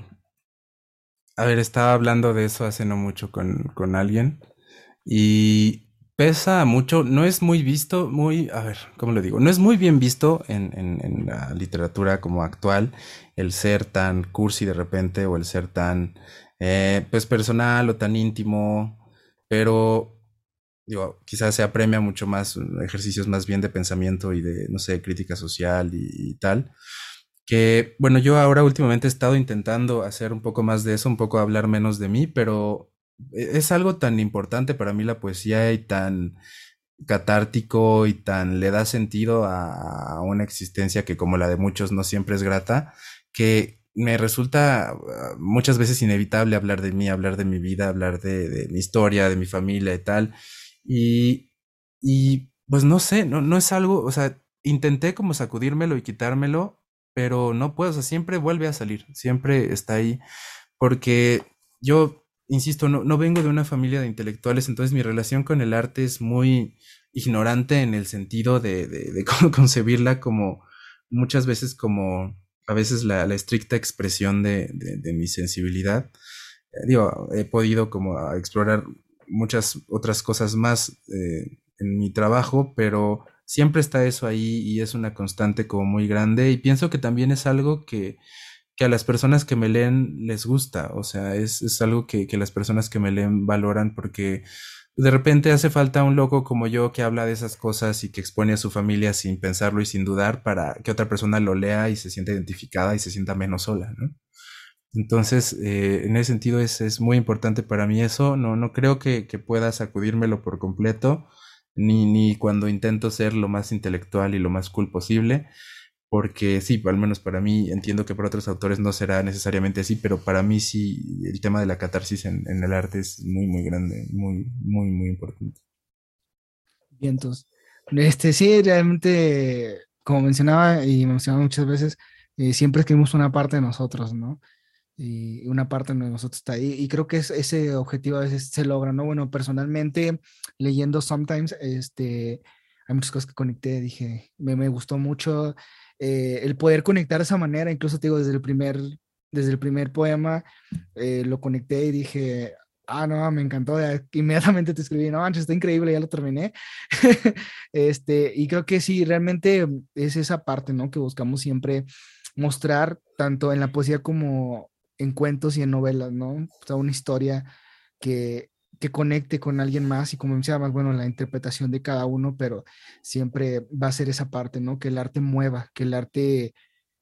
a ver, estaba hablando de eso hace no mucho con, con alguien y pesa mucho, no es muy visto, muy, a ver, ¿cómo lo digo? No es muy bien visto en, en, en, la literatura como actual el ser tan cursi de repente o el ser tan, eh, pues, personal o tan íntimo, pero, digo, quizás se apremia mucho más ejercicios más bien de pensamiento y de, no sé, crítica social y tal que, bueno, yo ahora últimamente he estado intentando hacer un poco más de eso, un poco hablar menos de mí, pero e, es algo tan importante para mí la poesía y tan catártico y tan le da sentido a, una existencia que como la de muchos no siempre es grata, que me resulta ah, muchas veces inevitable hablar de mí, hablar de mi vida, hablar de, mi historia, de mi familia y tal. Y, y pues no sé, no, no es algo, o sea, intenté como sacudírmelo y quitármelo pero no puedo, o sea, siempre vuelve a salir, siempre está ahí, porque yo, insisto, no, no vengo de una familia de intelectuales, entonces mi relación con el arte es muy ignorante en el sentido de, concebirla como muchas veces como a veces la, estricta expresión de, de mi sensibilidad. Eh, digo, he podido como explorar muchas otras cosas más eh, en mi trabajo, pero siempre está eso ahí y es una constante como muy grande y pienso que también es algo que, que a las personas que me leen les gusta, o sea, es, es algo que, que, las personas que me leen valoran porque de repente hace falta un loco como yo que habla de esas cosas y que expone a su familia sin pensarlo y sin dudar para que otra persona lo lea y se sienta identificada y se sienta menos sola, ¿no? Entonces, eh, en ese sentido es, es, muy importante para mí eso. No, no creo que, que pueda sacudírmelo por completo, ni, ni cuando intento ser lo más intelectual y lo más cool posible, porque sí, al menos para mí, entiendo que para otros autores no será necesariamente así, pero para mí sí, el tema de la catarsis en, el arte es muy, muy grande, muy, muy, muy importante. Bien, entonces, este, sí, realmente, como mencionaba y mencionaba muchas veces, eh, siempre escribimos una parte de nosotros, ¿no? Y una parte de nosotros está ahí. Y creo que ese objetivo a veces se logra, ¿no? Bueno, personalmente, leyendo Sometimes, este, hay muchas cosas que conecté, dije, me, me gustó mucho eh, el poder conectar de esa manera, incluso te digo, desde el primer, desde el primer poema, eh, lo conecté y dije, ah, no, me encantó, inmediatamente te escribí, no, manches, está increíble, ya lo terminé. este, y creo que sí, realmente es esa parte, ¿no? Que buscamos siempre mostrar tanto en la poesía como en cuentos y en novelas, ¿no? O sea, una historia que, que conecte con alguien más y como decía bueno, la interpretación de cada uno, pero siempre va a ser esa parte, ¿no? Que el arte mueva, que el arte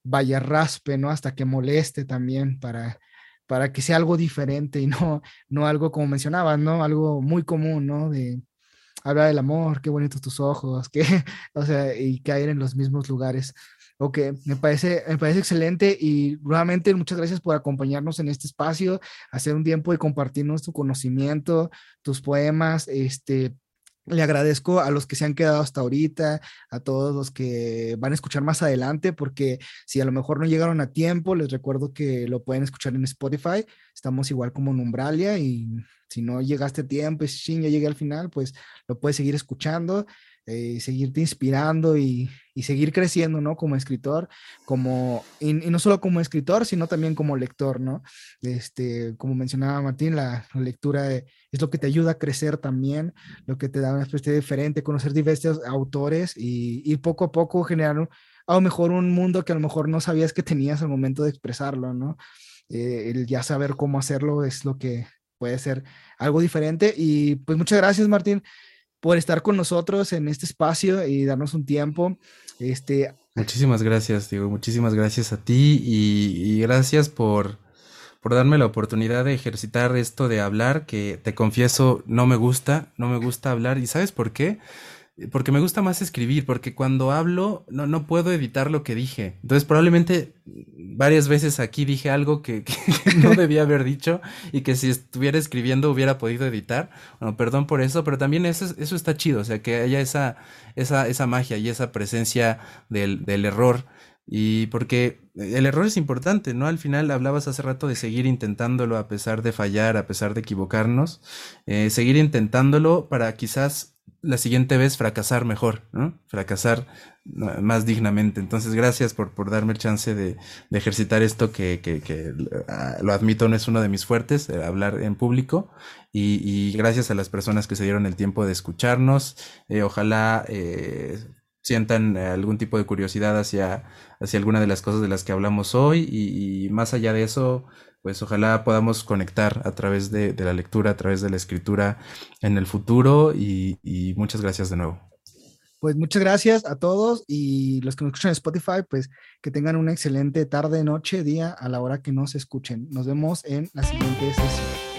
vaya raspe, ¿no? Hasta que moleste también para, para que sea algo diferente y no, no algo como mencionabas, ¿no? Algo muy común, ¿no? De hablar del amor, qué bonitos tus ojos, que, o sea, y caer en los mismos lugares. Ok, me parece, me parece excelente y nuevamente muchas gracias por acompañarnos en este espacio, hacer un tiempo de compartirnos tu conocimiento, tus poemas, este, le agradezco a los que se han quedado hasta ahorita, a todos los que van a escuchar más adelante, porque si a lo mejor no llegaron a tiempo, les recuerdo que lo pueden escuchar en Spotify. Estamos igual como en Umbralia y si no llegaste a tiempo y si ya llegué al final, pues lo puedes seguir escuchando. Eh, seguirte inspirando y, seguir creciendo, ¿no? Como escritor, como, y, no solo como escritor, sino también como lector, ¿no? Este, como mencionaba Martín, la, lectura es lo que te ayuda a crecer también, lo que te da una perspectiva diferente, conocer diversos autores y, poco a poco generar a lo mejor un mundo que a lo mejor no sabías que tenías al momento de expresarlo, ¿no? Eh, el ya saber cómo hacerlo es lo que puede ser algo diferente. Y pues muchas gracias, Martín por estar con nosotros en este espacio y darnos un tiempo. Este, muchísimas gracias, digo, muchísimas gracias a ti y, gracias por, por darme la oportunidad de ejercitar esto de hablar, que te confieso, no me gusta, no me gusta hablar. ¿Y sabes por qué? Porque me gusta más escribir, porque cuando hablo no, no puedo editar lo que dije. Entonces probablemente varias veces aquí dije algo que, no debía haber dicho y que si estuviera escribiendo hubiera podido editar. Bueno, perdón por eso, pero también eso, eso está chido, o sea, que haya esa, esa, esa magia y esa presencia del, del error. Y porque el error es importante, ¿no? Al final hablabas hace rato de seguir intentándolo a pesar de fallar, a pesar de equivocarnos, eh, seguir intentándolo para quizás la siguiente vez fracasar mejor, ¿no? Fracasar más dignamente. Entonces, gracias por, por darme el chance de, de ejercitar esto que, que, que, ah, lo admito, no es uno de mis fuertes, eh, hablar en público. Y, y, gracias a las personas que se dieron el tiempo de escucharnos. Eh, ojalá eh, sientan algún tipo de curiosidad hacia, hacia alguna de las cosas de las que hablamos hoy. Y, y más allá de eso, pues ojalá podamos conectar a través de, la lectura, a través de la escritura en el futuro y, y, muchas gracias de nuevo. Pues muchas gracias a todos y los que nos escuchan en Spotify, pues que tengan una excelente tarde, noche, día a la hora que nos escuchen. Nos vemos en la siguiente sesión.